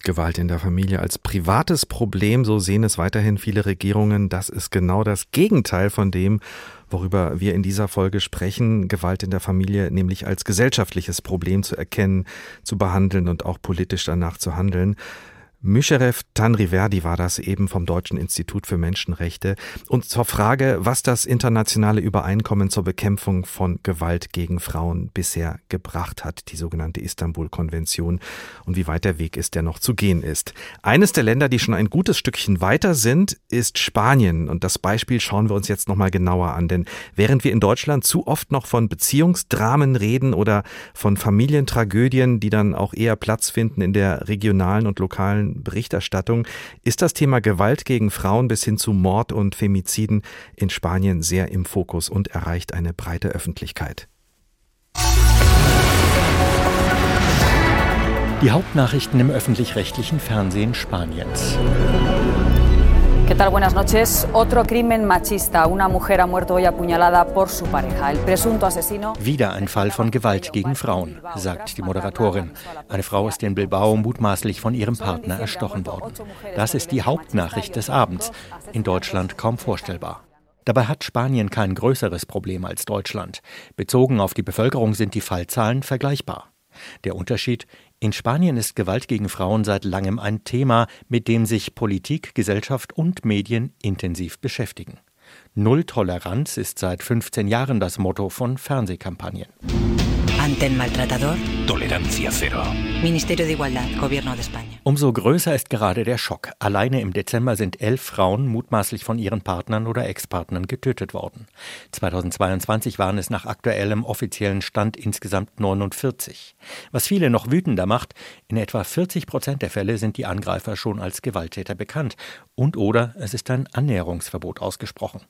Speaker 2: Gewalt in der Familie als privates Problem, so sehen es weiterhin viele Regierungen. Das ist genau das Gegenteil von dem, worüber wir in dieser Folge sprechen. Gewalt in der Familie nämlich als gesellschaftliches Problem zu erkennen, zu behandeln und auch politisch danach zu handeln. Myscherev Tanriverdi war das eben vom Deutschen Institut für Menschenrechte. Und zur Frage, was das internationale Übereinkommen zur Bekämpfung von Gewalt gegen Frauen bisher gebracht hat, die sogenannte Istanbul-Konvention, und wie weit der Weg ist, der noch zu gehen ist. Eines der Länder, die schon ein gutes Stückchen weiter sind, ist Spanien. Und das Beispiel schauen wir uns jetzt nochmal genauer an. Denn während wir in Deutschland zu oft noch von Beziehungsdramen reden oder von Familientragödien, die dann auch eher Platz finden in der regionalen und lokalen Berichterstattung ist das Thema Gewalt gegen Frauen bis hin zu Mord und Femiziden in Spanien sehr im Fokus und erreicht eine breite Öffentlichkeit.
Speaker 8: Die Hauptnachrichten im öffentlich-rechtlichen Fernsehen Spaniens.
Speaker 17: ¿Qué tal? Buenas noches. Otro crimen machista. Una mujer ha muerto hoy apuñalada por su pareja. El presunto asesino.
Speaker 8: Wieder ein Fall von Gewalt gegen Frauen, sagt die Moderatorin. Eine Frau ist in Bilbao mutmaßlich von ihrem Partner erstochen worden. Das ist die Hauptnachricht des Abends. In Deutschland kaum vorstellbar. Dabei hat Spanien kein größeres Problem als Deutschland. Bezogen auf die Bevölkerung sind die Fallzahlen vergleichbar. Der Unterschied, in Spanien ist Gewalt gegen Frauen seit langem ein Thema, mit dem sich Politik, Gesellschaft und Medien intensiv beschäftigen. Null Toleranz ist seit 15 Jahren das Motto von Fernsehkampagnen.
Speaker 18: Ante el maltratador, tolerancia cero. Ministerio de Igualdad, Gobierno de España.
Speaker 8: Umso größer ist gerade der Schock. Alleine im Dezember sind elf Frauen mutmaßlich von ihren Partnern oder Ex-Partnern getötet worden. 2022 waren es nach aktuellem offiziellen Stand insgesamt 49. Was viele noch wütender macht, in etwa 40 Prozent der Fälle sind die Angreifer schon als Gewalttäter bekannt und oder es ist ein Annäherungsverbot ausgesprochen.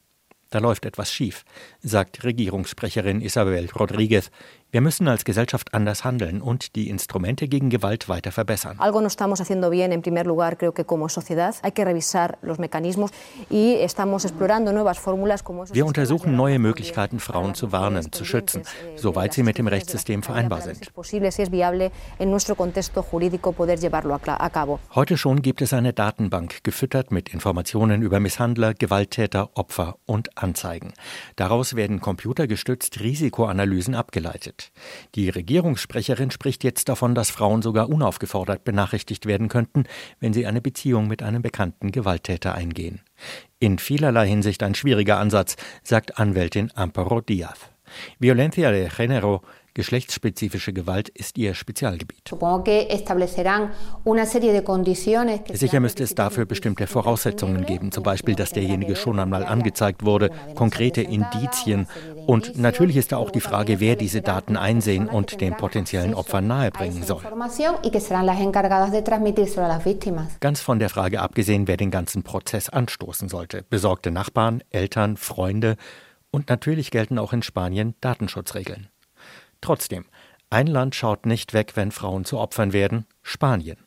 Speaker 8: Da läuft etwas schief, sagt Regierungssprecherin Isabel Rodriguez. Wir müssen als Gesellschaft anders handeln und die Instrumente gegen Gewalt weiter verbessern.
Speaker 19: Algo no estamos haciendo bien. En primer lugar, creo que como sociedad hay que revisar los mecanismos y estamos explorando nuevas fórmulas como
Speaker 8: Wir untersuchen neue Möglichkeiten, Frauen zu warnen, zu schützen, soweit sie mit dem Rechtssystem vereinbar sind. Heute schon gibt es eine Datenbank, gefüttert mit Informationen über Misshandler, Gewalttäter, Opfer und Anzeigen. Daraus werden computergestützt Risikoanalysen abgeleitet. Die Regierungssprecherin spricht jetzt davon, dass Frauen sogar unaufgefordert benachrichtigt werden könnten, wenn sie eine Beziehung mit einem bekannten Gewalttäter eingehen. In vielerlei Hinsicht ein schwieriger Ansatz, sagt Anwältin Amparo Diaz. Violencia de género Geschlechtsspezifische Gewalt ist ihr Spezialgebiet. Sicher müsste es dafür bestimmte Voraussetzungen geben, zum Beispiel, dass derjenige schon einmal angezeigt wurde, konkrete Indizien. Und natürlich ist da auch die Frage, wer diese Daten einsehen und den potenziellen Opfern nahebringen soll. Ganz von der Frage abgesehen, wer den ganzen Prozess anstoßen sollte. Besorgte Nachbarn, Eltern, Freunde. Und natürlich gelten auch in Spanien Datenschutzregeln. Trotzdem, ein Land schaut nicht weg, wenn Frauen zu Opfern werden, Spanien.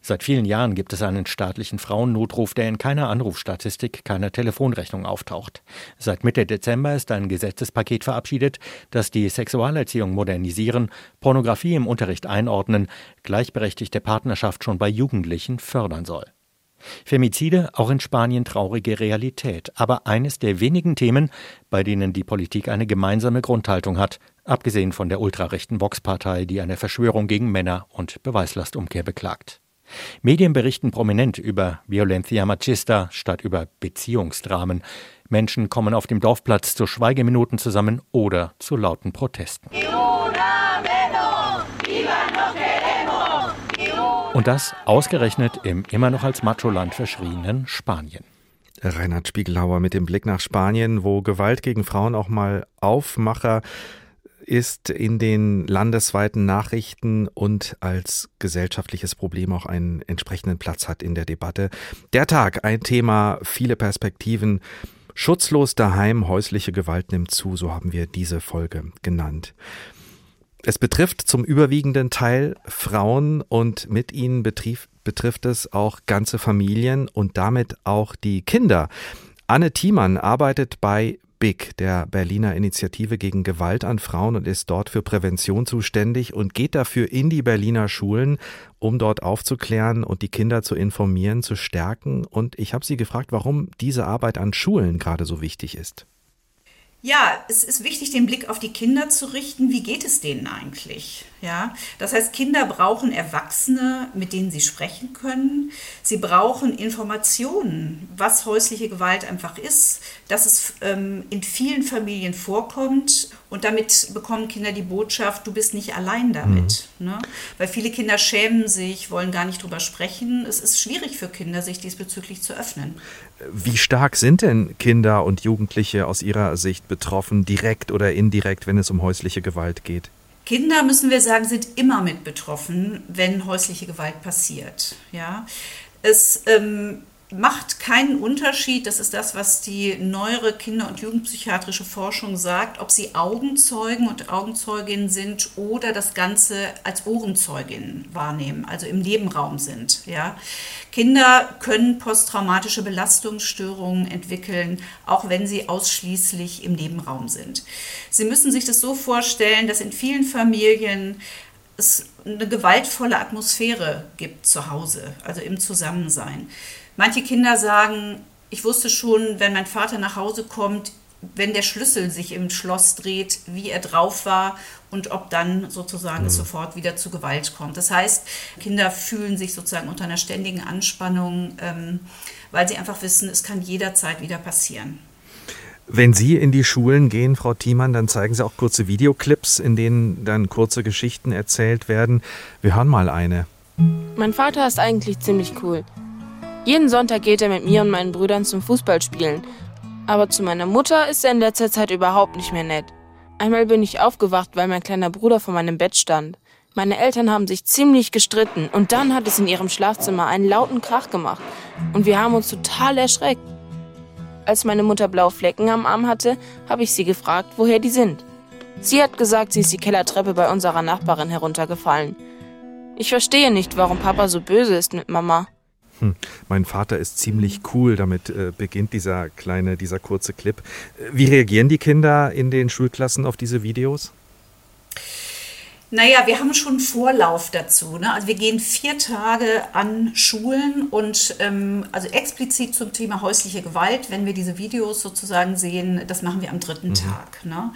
Speaker 8: Seit vielen Jahren gibt es einen staatlichen Frauennotruf, der in keiner Anrufstatistik, keiner Telefonrechnung auftaucht. Seit Mitte Dezember ist ein Gesetzespaket verabschiedet, das die Sexualerziehung modernisieren, Pornografie im Unterricht einordnen, gleichberechtigte Partnerschaft schon bei Jugendlichen fördern soll. Femizide, auch in Spanien traurige Realität, aber eines der wenigen Themen, bei denen die Politik eine gemeinsame Grundhaltung hat, abgesehen von der ultrarechten Vox-Partei, die eine Verschwörung gegen Männer und Beweislastumkehr beklagt. Medien berichten prominent über Violencia Machista statt über Beziehungsdramen. Menschen kommen auf dem Dorfplatz zu Schweigeminuten zusammen oder zu lauten Protesten. Und das ausgerechnet im immer noch als Macholand verschrienen Spanien.
Speaker 2: Reinhard Spiegelhauer mit dem Blick nach Spanien, wo Gewalt gegen Frauen auch mal Aufmacher ist in den landesweiten Nachrichten und als gesellschaftliches Problem auch einen entsprechenden Platz hat in der Debatte. Der Tag, ein Thema, viele Perspektiven. Schutzlos daheim, häusliche Gewalt nimmt zu, so haben wir diese Folge genannt. Es betrifft zum überwiegenden Teil Frauen und mit ihnen betrifft, betrifft es auch ganze Familien und damit auch die Kinder. Anne Thiemann arbeitet bei BIG, der Berliner Initiative gegen Gewalt an Frauen und ist dort für Prävention zuständig und geht dafür in die Berliner Schulen, um dort aufzuklären und die Kinder zu informieren, zu stärken. Und ich habe sie gefragt, warum diese Arbeit an Schulen gerade so wichtig ist.
Speaker 20: Ja, es ist wichtig, den Blick auf die Kinder zu richten. Wie geht es denen eigentlich? Ja, das heißt, Kinder brauchen Erwachsene, mit denen sie sprechen können. Sie brauchen Informationen, was häusliche Gewalt einfach ist, dass es ähm, in vielen Familien vorkommt. Und damit bekommen Kinder die Botschaft, du bist nicht allein damit. Mhm. Ne? Weil viele Kinder schämen sich, wollen gar nicht drüber sprechen. Es ist schwierig für Kinder, sich diesbezüglich zu öffnen.
Speaker 2: Wie stark sind denn Kinder und Jugendliche aus Ihrer Sicht betroffen, direkt oder indirekt, wenn es um häusliche Gewalt geht?
Speaker 20: Kinder, müssen wir sagen, sind immer mit betroffen, wenn häusliche Gewalt passiert. Ja? Es ähm, macht keinen Unterschied, das ist das, was die neuere Kinder- und Jugendpsychiatrische Forschung sagt, ob sie Augenzeugen und Augenzeuginnen sind oder das Ganze als Ohrenzeuginnen wahrnehmen, also im Nebenraum sind. Ja. Kinder können posttraumatische Belastungsstörungen entwickeln, auch wenn sie ausschließlich im Nebenraum sind. Sie müssen sich das so vorstellen, dass in vielen Familien es eine gewaltvolle Atmosphäre gibt zu Hause, also im Zusammensein. Manche Kinder sagen, ich wusste schon, wenn mein Vater nach Hause kommt, wenn der Schlüssel sich im Schloss dreht, wie er drauf war und ob dann sozusagen mhm. es sofort wieder zu Gewalt kommt. Das heißt, Kinder fühlen sich sozusagen unter einer ständigen Anspannung, ähm, weil sie einfach wissen, es kann jederzeit wieder passieren.
Speaker 2: Wenn Sie in die Schulen gehen, Frau Thiemann, dann zeigen Sie auch kurze Videoclips, in denen dann kurze Geschichten erzählt werden. Wir hören mal eine.
Speaker 6: Mein Vater ist eigentlich ziemlich cool. Jeden Sonntag geht er mit mir und meinen Brüdern zum Fußballspielen. Aber zu meiner Mutter ist er in letzter Zeit überhaupt nicht mehr nett. Einmal bin ich aufgewacht, weil mein kleiner Bruder vor meinem Bett stand. Meine Eltern haben sich ziemlich gestritten und dann hat es in ihrem Schlafzimmer einen lauten Krach gemacht und wir haben uns total erschreckt. Als meine Mutter blaue Flecken am Arm hatte, habe ich sie gefragt, woher die sind. Sie hat gesagt, sie ist die Kellertreppe bei unserer Nachbarin heruntergefallen. Ich verstehe nicht, warum Papa so böse ist mit Mama.
Speaker 2: Hm. Mein Vater ist ziemlich cool, damit äh, beginnt dieser kleine, dieser kurze Clip. Wie reagieren die Kinder in den Schulklassen auf diese Videos?
Speaker 20: Naja, wir haben schon Vorlauf dazu. Ne? Also wir gehen vier Tage an Schulen und ähm, also explizit zum Thema häusliche Gewalt, wenn wir diese Videos sozusagen sehen, das machen wir am dritten mhm. Tag. Ne?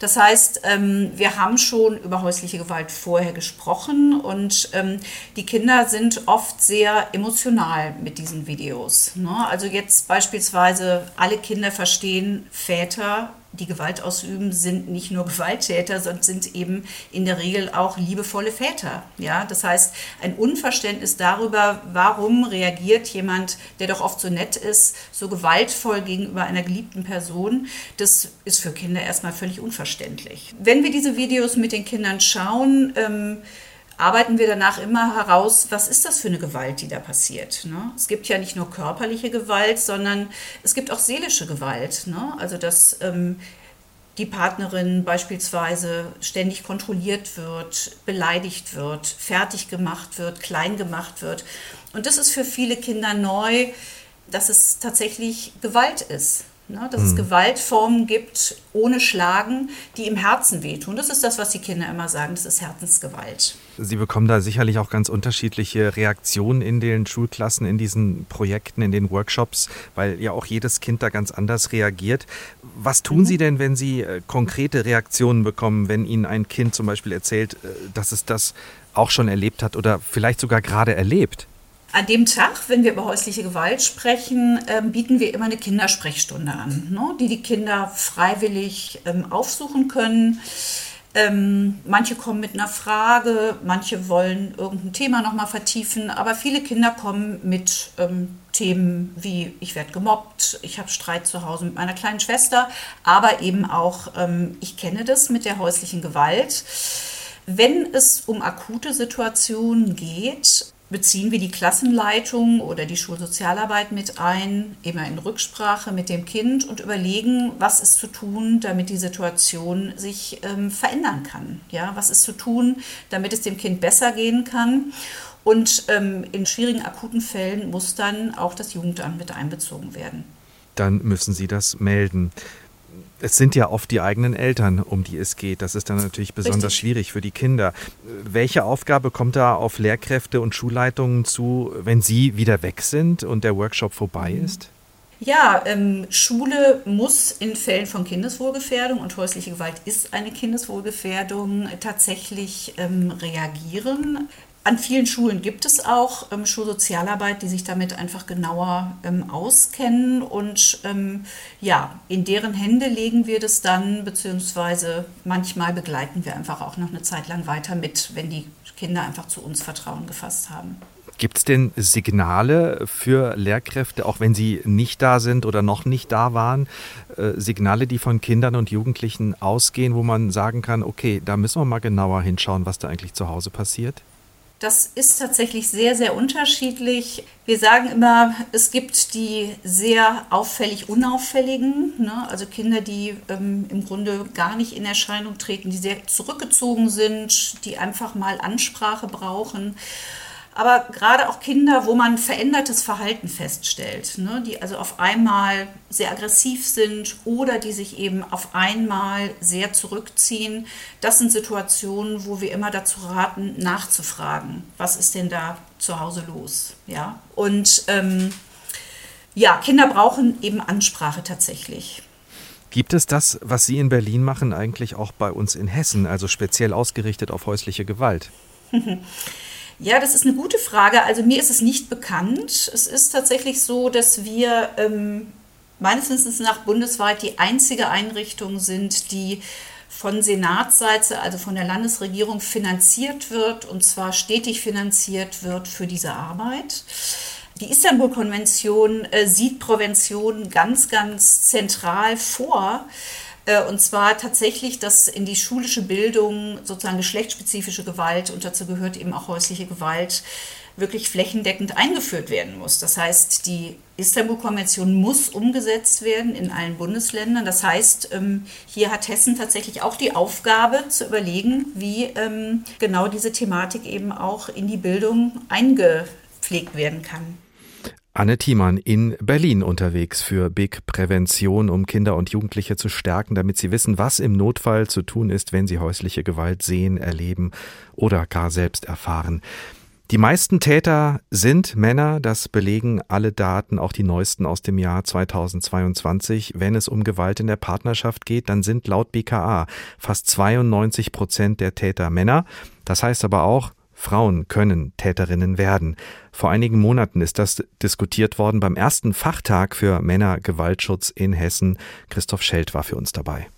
Speaker 20: Das heißt, ähm, wir haben schon über häusliche Gewalt vorher gesprochen und ähm, die Kinder sind oft sehr emotional mit diesen Videos. Ne? Also jetzt beispielsweise alle Kinder verstehen Väter die Gewalt ausüben, sind nicht nur Gewalttäter, sondern sind eben in der Regel auch liebevolle Väter. Ja, das heißt, ein Unverständnis darüber, warum reagiert jemand, der doch oft so nett ist, so gewaltvoll gegenüber einer geliebten Person, das ist für Kinder erstmal völlig unverständlich. Wenn wir diese Videos mit den Kindern schauen, ähm, arbeiten wir danach immer heraus, was ist das für eine Gewalt, die da passiert. Ne? Es gibt ja nicht nur körperliche Gewalt, sondern es gibt auch seelische Gewalt. Ne? Also dass ähm, die Partnerin beispielsweise ständig kontrolliert wird, beleidigt wird, fertig gemacht wird, klein gemacht wird. Und das ist für viele Kinder neu, dass es tatsächlich Gewalt ist. Ne, dass mhm. es Gewaltformen gibt ohne Schlagen, die im Herzen wehtun. Das ist das, was die Kinder immer sagen, das ist Herzensgewalt.
Speaker 2: Sie bekommen da sicherlich auch ganz unterschiedliche Reaktionen in den Schulklassen, in diesen Projekten, in den Workshops, weil ja auch jedes Kind da ganz anders reagiert. Was tun mhm. Sie denn, wenn Sie äh, konkrete Reaktionen bekommen, wenn Ihnen ein Kind zum Beispiel erzählt, äh, dass es das auch schon erlebt hat oder vielleicht sogar gerade erlebt?
Speaker 20: An dem Tag, wenn wir über häusliche Gewalt sprechen, ähm, bieten wir immer eine Kindersprechstunde an, ne, die die Kinder freiwillig ähm, aufsuchen können. Ähm, manche kommen mit einer Frage, manche wollen irgendein Thema nochmal vertiefen, aber viele Kinder kommen mit ähm, Themen wie ich werde gemobbt, ich habe Streit zu Hause mit meiner kleinen Schwester, aber eben auch ähm, ich kenne das mit der häuslichen Gewalt. Wenn es um akute Situationen geht, beziehen wir die Klassenleitung oder die Schulsozialarbeit mit ein, immer in Rücksprache mit dem Kind und überlegen, was ist zu tun, damit die Situation sich ähm, verändern kann. Ja, was ist zu tun, damit es dem Kind besser gehen kann. Und ähm, in schwierigen akuten Fällen muss dann auch das Jugendamt mit einbezogen werden.
Speaker 2: Dann müssen Sie das melden es sind ja oft die eigenen Eltern, um die es geht. Das ist dann natürlich besonders Richtig. schwierig für die Kinder. Welche Aufgabe kommt da auf Lehrkräfte und Schulleitungen zu, wenn sie wieder weg sind und der Workshop vorbei mhm. ist?
Speaker 20: Ja, ähm, Schule muss in Fällen von Kindeswohlgefährdung und häusliche Gewalt ist eine Kindeswohlgefährdung tatsächlich ähm, reagieren. An vielen Schulen gibt es auch ähm, Schulsozialarbeit, die sich damit einfach genauer ähm, auskennen. Und ähm, ja, in deren Hände legen wir das dann, beziehungsweise manchmal begleiten wir einfach auch noch eine Zeit lang weiter mit, wenn die Kinder einfach zu uns Vertrauen gefasst haben.
Speaker 2: Gibt es denn Signale für Lehrkräfte, auch wenn sie nicht da sind oder noch nicht da waren, äh, Signale, die von Kindern und Jugendlichen ausgehen, wo man sagen kann, okay, da müssen wir mal genauer hinschauen, was da eigentlich zu Hause passiert?
Speaker 20: Das ist tatsächlich sehr, sehr unterschiedlich. Wir sagen immer, es gibt die sehr auffällig unauffälligen, ne? also Kinder, die ähm, im Grunde gar nicht in Erscheinung treten, die sehr zurückgezogen sind, die einfach mal Ansprache brauchen aber gerade auch Kinder, wo man verändertes Verhalten feststellt, ne, die also auf einmal sehr aggressiv sind oder die sich eben auf einmal sehr zurückziehen, das sind Situationen, wo wir immer dazu raten, nachzufragen, was ist denn da zu Hause los, ja? Und ähm, ja, Kinder brauchen eben Ansprache tatsächlich.
Speaker 2: Gibt es das, was Sie in Berlin machen, eigentlich auch bei uns in Hessen, also speziell ausgerichtet auf häusliche Gewalt?
Speaker 20: Ja, das ist eine gute Frage. Also mir ist es nicht bekannt. Es ist tatsächlich so, dass wir ähm, meines Wissens nach bundesweit die einzige Einrichtung sind, die von Senatsseite, also von der Landesregierung finanziert wird und zwar stetig finanziert wird für diese Arbeit. Die Istanbul-Konvention äh, sieht Prävention ganz, ganz zentral vor. Äh, und zwar tatsächlich, dass in die schulische Bildung sozusagen geschlechtsspezifische Gewalt, und dazu gehört eben auch häusliche Gewalt, wirklich flächendeckend eingeführt werden muss. Das heißt, die Istanbul-Konvention muss umgesetzt werden in allen Bundesländern. Das heißt, ähm, hier hat Hessen tatsächlich auch die Aufgabe zu überlegen, wie ähm, genau diese Thematik eben auch in die Bildung eingepflegt werden kann.
Speaker 2: Anne Thiemann in Berlin unterwegs für Big Prävention, um Kinder und Jugendliche zu stärken, damit sie wissen, was im Notfall zu tun ist, wenn sie häusliche Gewalt sehen, erleben oder gar selbst erfahren. Die meisten Täter sind Männer, das belegen alle Daten, auch die neuesten aus dem Jahr 2022. Wenn es um Gewalt in der Partnerschaft geht, dann sind laut BKA fast 92 Prozent der Täter Männer. Das heißt aber auch, Frauen können Täterinnen werden. Vor einigen Monaten ist das diskutiert worden beim ersten Fachtag für Männergewaltschutz in Hessen. Christoph Schelt war für uns dabei.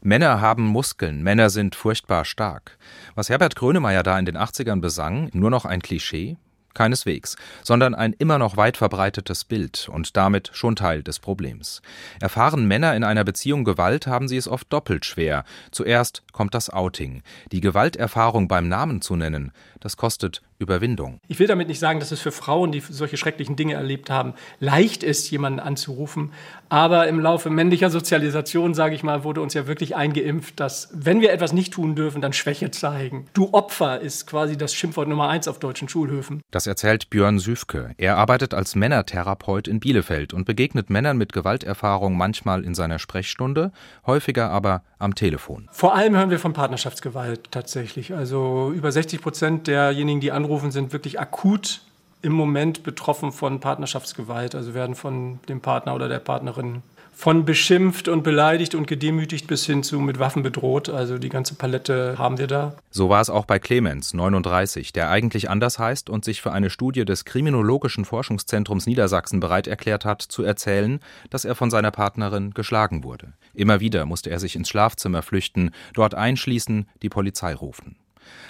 Speaker 21: Männer haben Muskeln, Männer sind furchtbar stark. Was Herbert Grönemeyer da in den 80ern besang, nur noch ein Klischee? Keineswegs, sondern ein immer noch weit verbreitetes Bild und damit schon Teil des Problems. Erfahren Männer in einer Beziehung Gewalt, haben sie es oft doppelt schwer. Zuerst kommt das Outing. Die Gewalterfahrung beim Namen zu nennen, das kostet Überwindung.
Speaker 5: Ich will damit nicht sagen, dass es für Frauen, die solche schrecklichen Dinge erlebt haben, leicht ist, jemanden anzurufen. Aber im Laufe männlicher Sozialisation, sage ich mal, wurde uns ja wirklich eingeimpft, dass wenn wir etwas nicht tun dürfen, dann Schwäche zeigen. Du Opfer ist quasi das Schimpfwort Nummer eins auf deutschen Schulhöfen.
Speaker 21: Das erzählt Björn Süfke. Er arbeitet als Männertherapeut in Bielefeld und begegnet Männern mit Gewalterfahrung manchmal in seiner Sprechstunde, häufiger aber am Telefon.
Speaker 5: Vor allem hören wir von Partnerschaftsgewalt tatsächlich. Also über 60 Prozent derjenigen, die anrufen, sind wirklich akut im Moment betroffen von Partnerschaftsgewalt, also werden von dem Partner oder der Partnerin von beschimpft und beleidigt und gedemütigt bis hin zu mit Waffen bedroht. Also die ganze Palette haben wir da.
Speaker 21: So war es auch bei Clemens, 39, der eigentlich anders heißt und sich für eine Studie des Kriminologischen Forschungszentrums Niedersachsen bereit erklärt hat, zu erzählen, dass er von seiner Partnerin geschlagen wurde. Immer wieder musste er sich ins Schlafzimmer flüchten, dort einschließen, die Polizei rufen.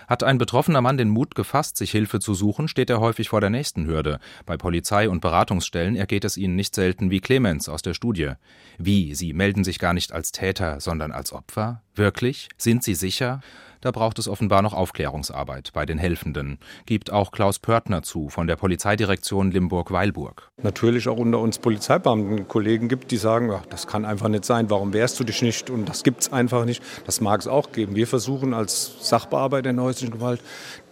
Speaker 21: Hat ein betroffener Mann den Mut gefasst, sich Hilfe zu suchen, steht er häufig vor der nächsten Hürde. Bei Polizei und Beratungsstellen ergeht es ihnen nicht selten wie Clemens aus der Studie. Wie, Sie melden sich gar nicht als Täter, sondern als Opfer? Wirklich? Sind Sie sicher? Da braucht es offenbar noch Aufklärungsarbeit bei den Helfenden, gibt auch Klaus Pörtner zu von der Polizeidirektion Limburg-Weilburg.
Speaker 7: Natürlich auch unter uns Polizeibeamten Kollegen gibt, die sagen, ach, das kann einfach nicht sein, warum wehrst du dich nicht und das gibt es einfach nicht. Das mag es auch geben. Wir versuchen als Sachbearbeiter in häuslichen Gewalt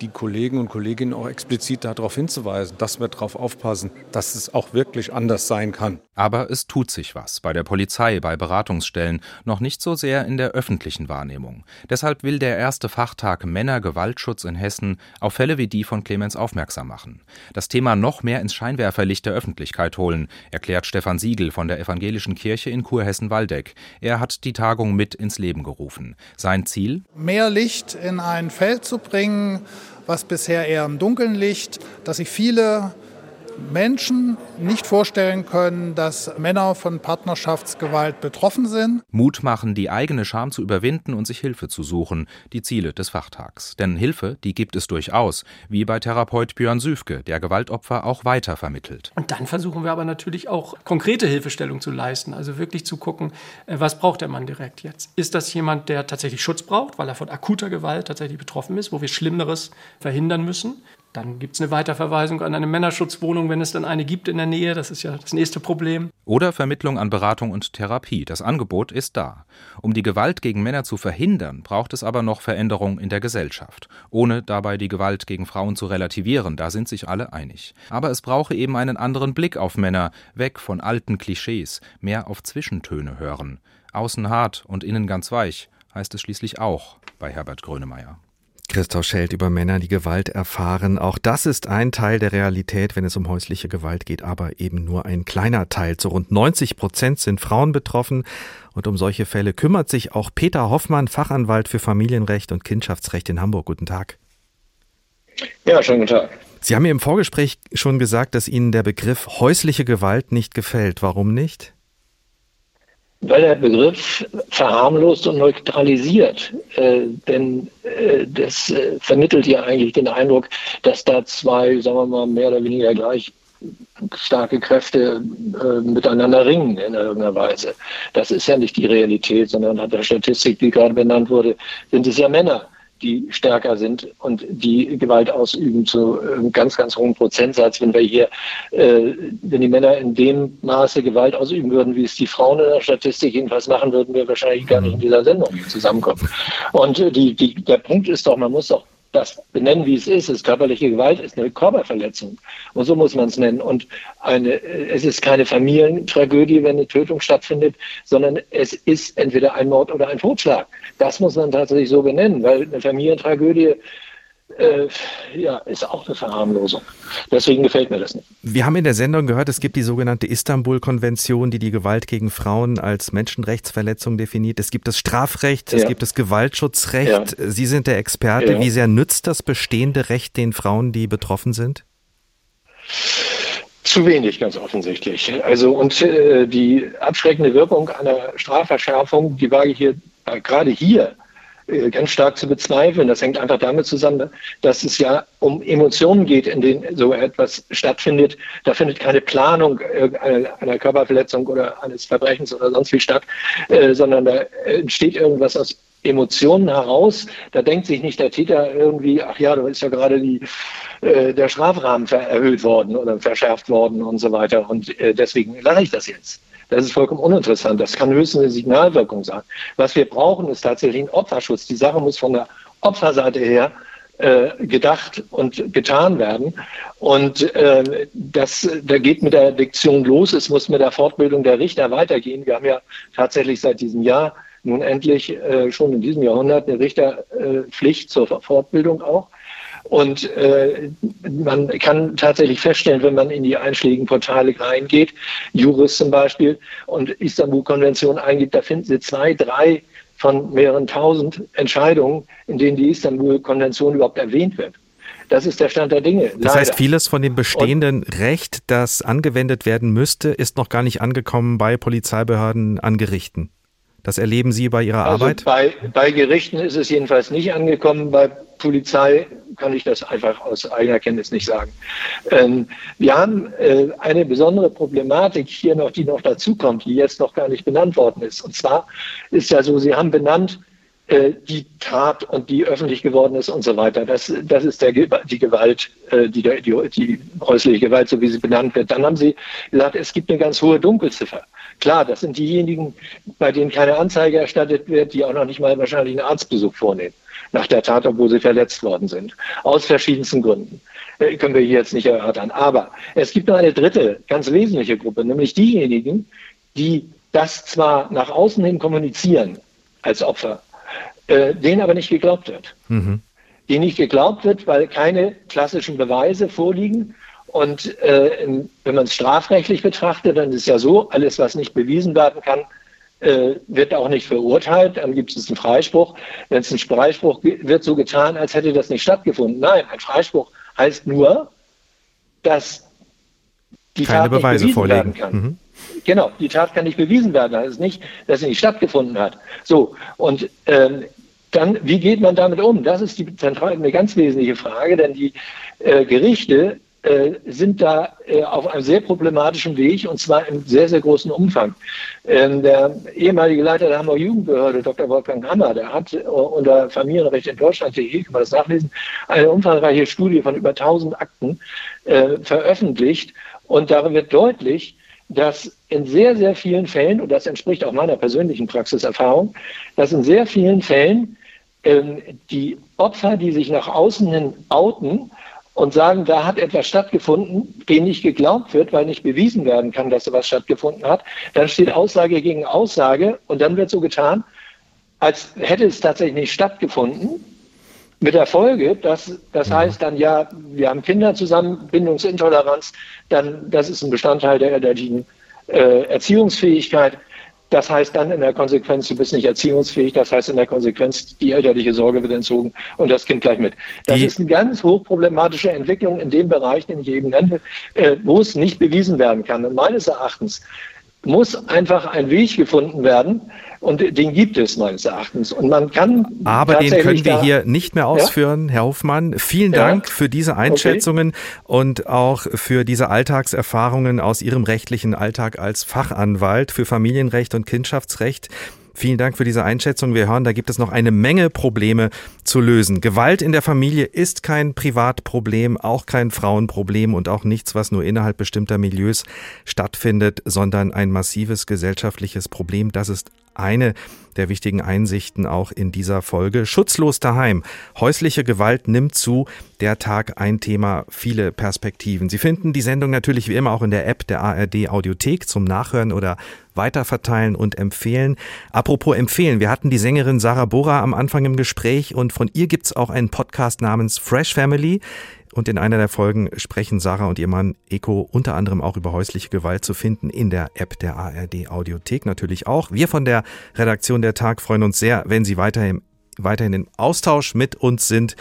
Speaker 7: die Kollegen und Kolleginnen auch explizit darauf hinzuweisen, dass wir darauf aufpassen, dass es auch wirklich anders sein kann.
Speaker 21: Aber es tut sich was bei der Polizei, bei Beratungsstellen, noch nicht so sehr in der öffentlichen Wahrnehmung. Deshalb will der erste Fachtag Männer Gewaltschutz in Hessen auf Fälle wie die von Clemens aufmerksam machen. Das Thema noch mehr ins Scheinwerferlicht der Öffentlichkeit holen, erklärt Stefan Siegel von der Evangelischen Kirche in Kurhessen-Waldeck. Er hat die Tagung mit ins Leben gerufen. Sein Ziel?
Speaker 22: Mehr Licht in ein Feld zu bringen, was bisher eher im Dunkeln liegt, dass sich viele Menschen nicht vorstellen können, dass Männer von Partnerschaftsgewalt betroffen sind.
Speaker 21: Mut machen, die eigene Scham zu überwinden und sich Hilfe zu suchen, die Ziele des Fachtags. Denn Hilfe, die gibt es durchaus, wie bei Therapeut Björn Süfke, der Gewaltopfer auch weiter vermittelt.
Speaker 5: Und dann versuchen wir aber natürlich auch konkrete Hilfestellung zu leisten, also wirklich zu gucken, äh, was braucht der Mann direkt jetzt? Ist das jemand, der tatsächlich Schutz braucht, weil er von akuter Gewalt tatsächlich betroffen ist, wo wir Schlimmeres verhindern müssen? Dann gibt es eine Weiterverweisung an eine Männerschutzwohnung, wenn es dann eine gibt in der Nähe. Das ist ja das nächste Problem.
Speaker 21: Oder Vermittlung an Beratung und Therapie. Das Angebot ist da. Um die Gewalt gegen Männer zu verhindern, braucht es aber noch Veränderung in der Gesellschaft. Ohne dabei die Gewalt gegen Frauen zu relativieren, da sind sich alle einig. Aber es brauche eben einen anderen Blick auf Männer, weg von alten Klischees, mehr auf Zwischentöne hören. Außen hart und innen ganz weich, heißt es schließlich auch bei Herbert Grönemeyer.
Speaker 2: Christoph Schelt über Männer, die Gewalt erfahren. Auch das ist ein Teil der Realität, wenn es um häusliche Gewalt geht, aber eben nur ein kleiner Teil. Zu rund 90 Prozent sind Frauen betroffen. Und um solche Fälle kümmert sich auch Peter Hoffmann, Fachanwalt für Familienrecht und Kindschaftsrecht in Hamburg. Guten Tag.
Speaker 23: Ja, schönen guten Tag.
Speaker 2: Sie haben mir im Vorgespräch schon gesagt, dass Ihnen der Begriff häusliche Gewalt nicht gefällt. Warum nicht?
Speaker 23: Weil der Begriff verharmlost und neutralisiert. Äh, denn äh, das äh, vermittelt ja eigentlich den Eindruck, dass da zwei, sagen wir mal, mehr oder weniger gleich starke Kräfte äh, miteinander ringen in irgendeiner Weise. Das ist ja nicht die Realität, sondern nach der Statistik, die gerade benannt wurde, sind es ja Männer, die stärker sind und die Gewalt ausüben zu einem ähm, ganz, ganz hohen Prozentsatz. Wenn wir hier, äh, wenn die Männer in dem Maße Gewalt ausüben würden, wie es die Frauen in der Statistik jedenfalls machen, würden wir wahrscheinlich gar nicht in dieser Sendung zusammenkommen. Und äh, die, die, der Punkt ist doch, man muss doch das benennen, wie es ist. Ist körperliche Gewalt, ist eine Körperverletzung. Und so muss man es nennen. Und eine, es ist keine Familientragödie, wenn eine Tötung stattfindet, sondern es ist entweder ein Mord oder ein Totschlag. Das muss man tatsächlich so benennen, weil eine Familientragödie äh, ja, ist auch eine Verharmlosung. Deswegen gefällt mir das nicht.
Speaker 2: Wir haben in der Sendung gehört, es gibt die sogenannte Istanbul-Konvention, die die Gewalt gegen Frauen als Menschenrechtsverletzung definiert. Es gibt das Strafrecht, ja. es gibt das Gewaltschutzrecht. Ja. Sie sind der Experte. Ja. Wie sehr nützt das bestehende Recht den Frauen, die betroffen sind?
Speaker 23: Zu wenig, ganz offensichtlich. Also und äh, die abschreckende Wirkung einer Strafverschärfung, die wage ich hier äh, gerade hier ganz stark zu bezweifeln. Das hängt einfach damit zusammen, dass es ja um Emotionen geht, in denen so etwas stattfindet. Da findet keine Planung einer Körperverletzung oder eines Verbrechens oder sonst wie statt, äh, sondern da entsteht irgendwas aus Emotionen heraus. Da denkt sich nicht der Täter irgendwie, ach ja, da ist ja gerade die, äh, der Strafrahmen erhöht worden oder verschärft worden und so weiter. Und deswegen lache ich das jetzt. Das ist vollkommen uninteressant. Das kann höchstens eine Signalwirkung sein. Was wir brauchen, ist tatsächlich ein Opferschutz. Die Sache muss von der Opferseite her äh, gedacht und getan werden. Und äh, das, da geht mit der Diktion los. Es muss mit der Fortbildung der Richter weitergehen. Wir haben ja tatsächlich seit diesem Jahr nun endlich äh, schon in diesem Jahrhundert eine Richterpflicht zur Fortbildung auch. Und äh, man kann tatsächlich feststellen, wenn man in die einschlägigen Portale reingeht, Juris zum Beispiel und Istanbul-Konvention eingibt, da finden Sie zwei, drei von mehreren tausend Entscheidungen, in denen die Istanbul-Konvention überhaupt erwähnt wird. Das ist der Stand der Dinge.
Speaker 2: Das heißt, vieles von dem bestehenden Und Recht, das angewendet werden müsste, ist noch gar nicht angekommen bei Polizeibehörden an Gerichten. Das erleben Sie bei Ihrer also Arbeit?
Speaker 23: Bei, bei Gerichten ist es jedenfalls nicht angekommen. Bei Polizei kann ich das einfach aus eigener Kenntnis nicht sagen. Ähm, wir haben äh, eine besondere Problematik hier noch, die noch dazukommt, die jetzt noch gar nicht benannt worden ist. Und zwar ist ja so, Sie haben benannt, äh, die Tat und die öffentlich geworden ist und so weiter. Das, das ist der, die Gewalt, äh, die, die, die häusliche Gewalt, so wie sie benannt wird. Dann haben Sie gesagt, es gibt eine ganz hohe Dunkelziffer. Klar, das sind diejenigen, bei denen keine Anzeige erstattet wird, die auch noch nicht mal wahrscheinlich einen Arztbesuch vornehmen nach der Tat, obwohl sie verletzt worden sind. Aus verschiedensten Gründen. Äh, können wir hier jetzt nicht erörtern. Aber es gibt noch eine dritte, ganz wesentliche Gruppe, nämlich diejenigen, die das zwar nach außen hin kommunizieren als Opfer, äh, denen aber nicht geglaubt wird. Mhm. Die nicht geglaubt wird, weil keine klassischen Beweise vorliegen und äh, wenn man es strafrechtlich betrachtet, dann ist es ja so, alles, was nicht bewiesen werden kann, äh, wird auch nicht verurteilt. Dann gibt es einen Freispruch. Wenn es ein Freispruch wird so getan, als hätte das nicht stattgefunden. Nein, ein Freispruch heißt nur, dass die
Speaker 2: Keine
Speaker 23: Tat
Speaker 2: Beweise
Speaker 23: nicht
Speaker 2: vorlegen.
Speaker 23: werden kann.
Speaker 2: Mhm.
Speaker 23: Genau, die Tat kann nicht bewiesen werden. Das ist nicht, dass sie nicht stattgefunden hat. So, und ähm, dann, wie geht man damit um? Das ist die zentrale, eine ganz wesentliche Frage, denn die äh, Gerichte äh, sind da äh, auf einem sehr problematischen Weg und zwar im sehr, sehr großen Umfang. Ähm, der ehemalige Leiter der Hamburger Jugendbehörde, Dr. Wolfgang Hammer, der hat äh, unter Familienrecht in Deutschland, hier kann man das nachlesen, eine umfangreiche Studie von über 1000 Akten äh, veröffentlicht und darin wird deutlich, dass in sehr, sehr vielen Fällen, und das entspricht auch meiner persönlichen Praxiserfahrung, dass in sehr vielen Fällen ähm, die Opfer, die sich nach außen hin outen, und sagen, da hat etwas stattgefunden, dem nicht geglaubt wird, weil nicht bewiesen werden kann, dass da was stattgefunden hat, dann steht Aussage gegen Aussage und dann wird so getan, als hätte es tatsächlich nicht stattgefunden. Mit der Folge, dass das mhm. heißt dann ja, wir haben Kinder zusammen, Bindungsintoleranz, dann das ist ein Bestandteil der elterlichen äh, Erziehungsfähigkeit. Das heißt dann in der Konsequenz, du bist nicht erziehungsfähig. Das heißt in der Konsequenz, die elterliche Sorge wird entzogen und das Kind gleich mit. Das die ist eine ganz hochproblematische Entwicklung in dem Bereich, den ich eben nenne, äh, wo es nicht bewiesen werden kann. Und meines Erachtens muss einfach ein Weg gefunden werden, und den gibt es meines Erachtens. Und man kann.
Speaker 2: Aber den können wir hier nicht mehr ausführen, ja? Herr Hoffmann. Vielen Dank ja? für diese Einschätzungen okay. und auch für diese Alltagserfahrungen aus Ihrem rechtlichen Alltag als Fachanwalt für Familienrecht und Kindschaftsrecht. Vielen Dank für diese Einschätzung. Wir hören, da gibt es noch eine Menge Probleme zu lösen. Gewalt in der Familie ist kein Privatproblem, auch kein Frauenproblem und auch nichts, was nur innerhalb bestimmter Milieus stattfindet, sondern ein massives gesellschaftliches Problem. Das ist eine der wichtigen Einsichten auch in dieser Folge. Schutzlos daheim. Häusliche Gewalt nimmt zu. Der Tag ein Thema, viele Perspektiven. Sie finden die Sendung natürlich wie immer auch in der App der ARD Audiothek zum Nachhören oder weiterverteilen und empfehlen. Apropos empfehlen, wir hatten die Sängerin Sarah Bora am Anfang im Gespräch und von ihr gibt's auch einen Podcast namens Fresh Family. Und in einer der Folgen sprechen Sarah und ihr Mann Eko unter anderem auch über häusliche Gewalt zu finden in der App der ARD Audiothek natürlich auch. Wir von der Redaktion der Tag freuen uns sehr, wenn Sie weiterhin, weiterhin im Austausch mit uns sind,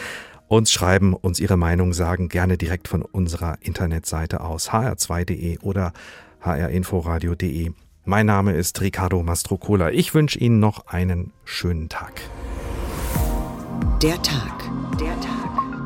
Speaker 2: uns schreiben, uns Ihre Meinung sagen, gerne direkt von unserer Internetseite aus hr2.de oder hrinforadio.de. Mein Name ist Ricardo Mastrocola. Ich wünsche Ihnen noch einen schönen Tag.
Speaker 24: Der Tag. Der Tag.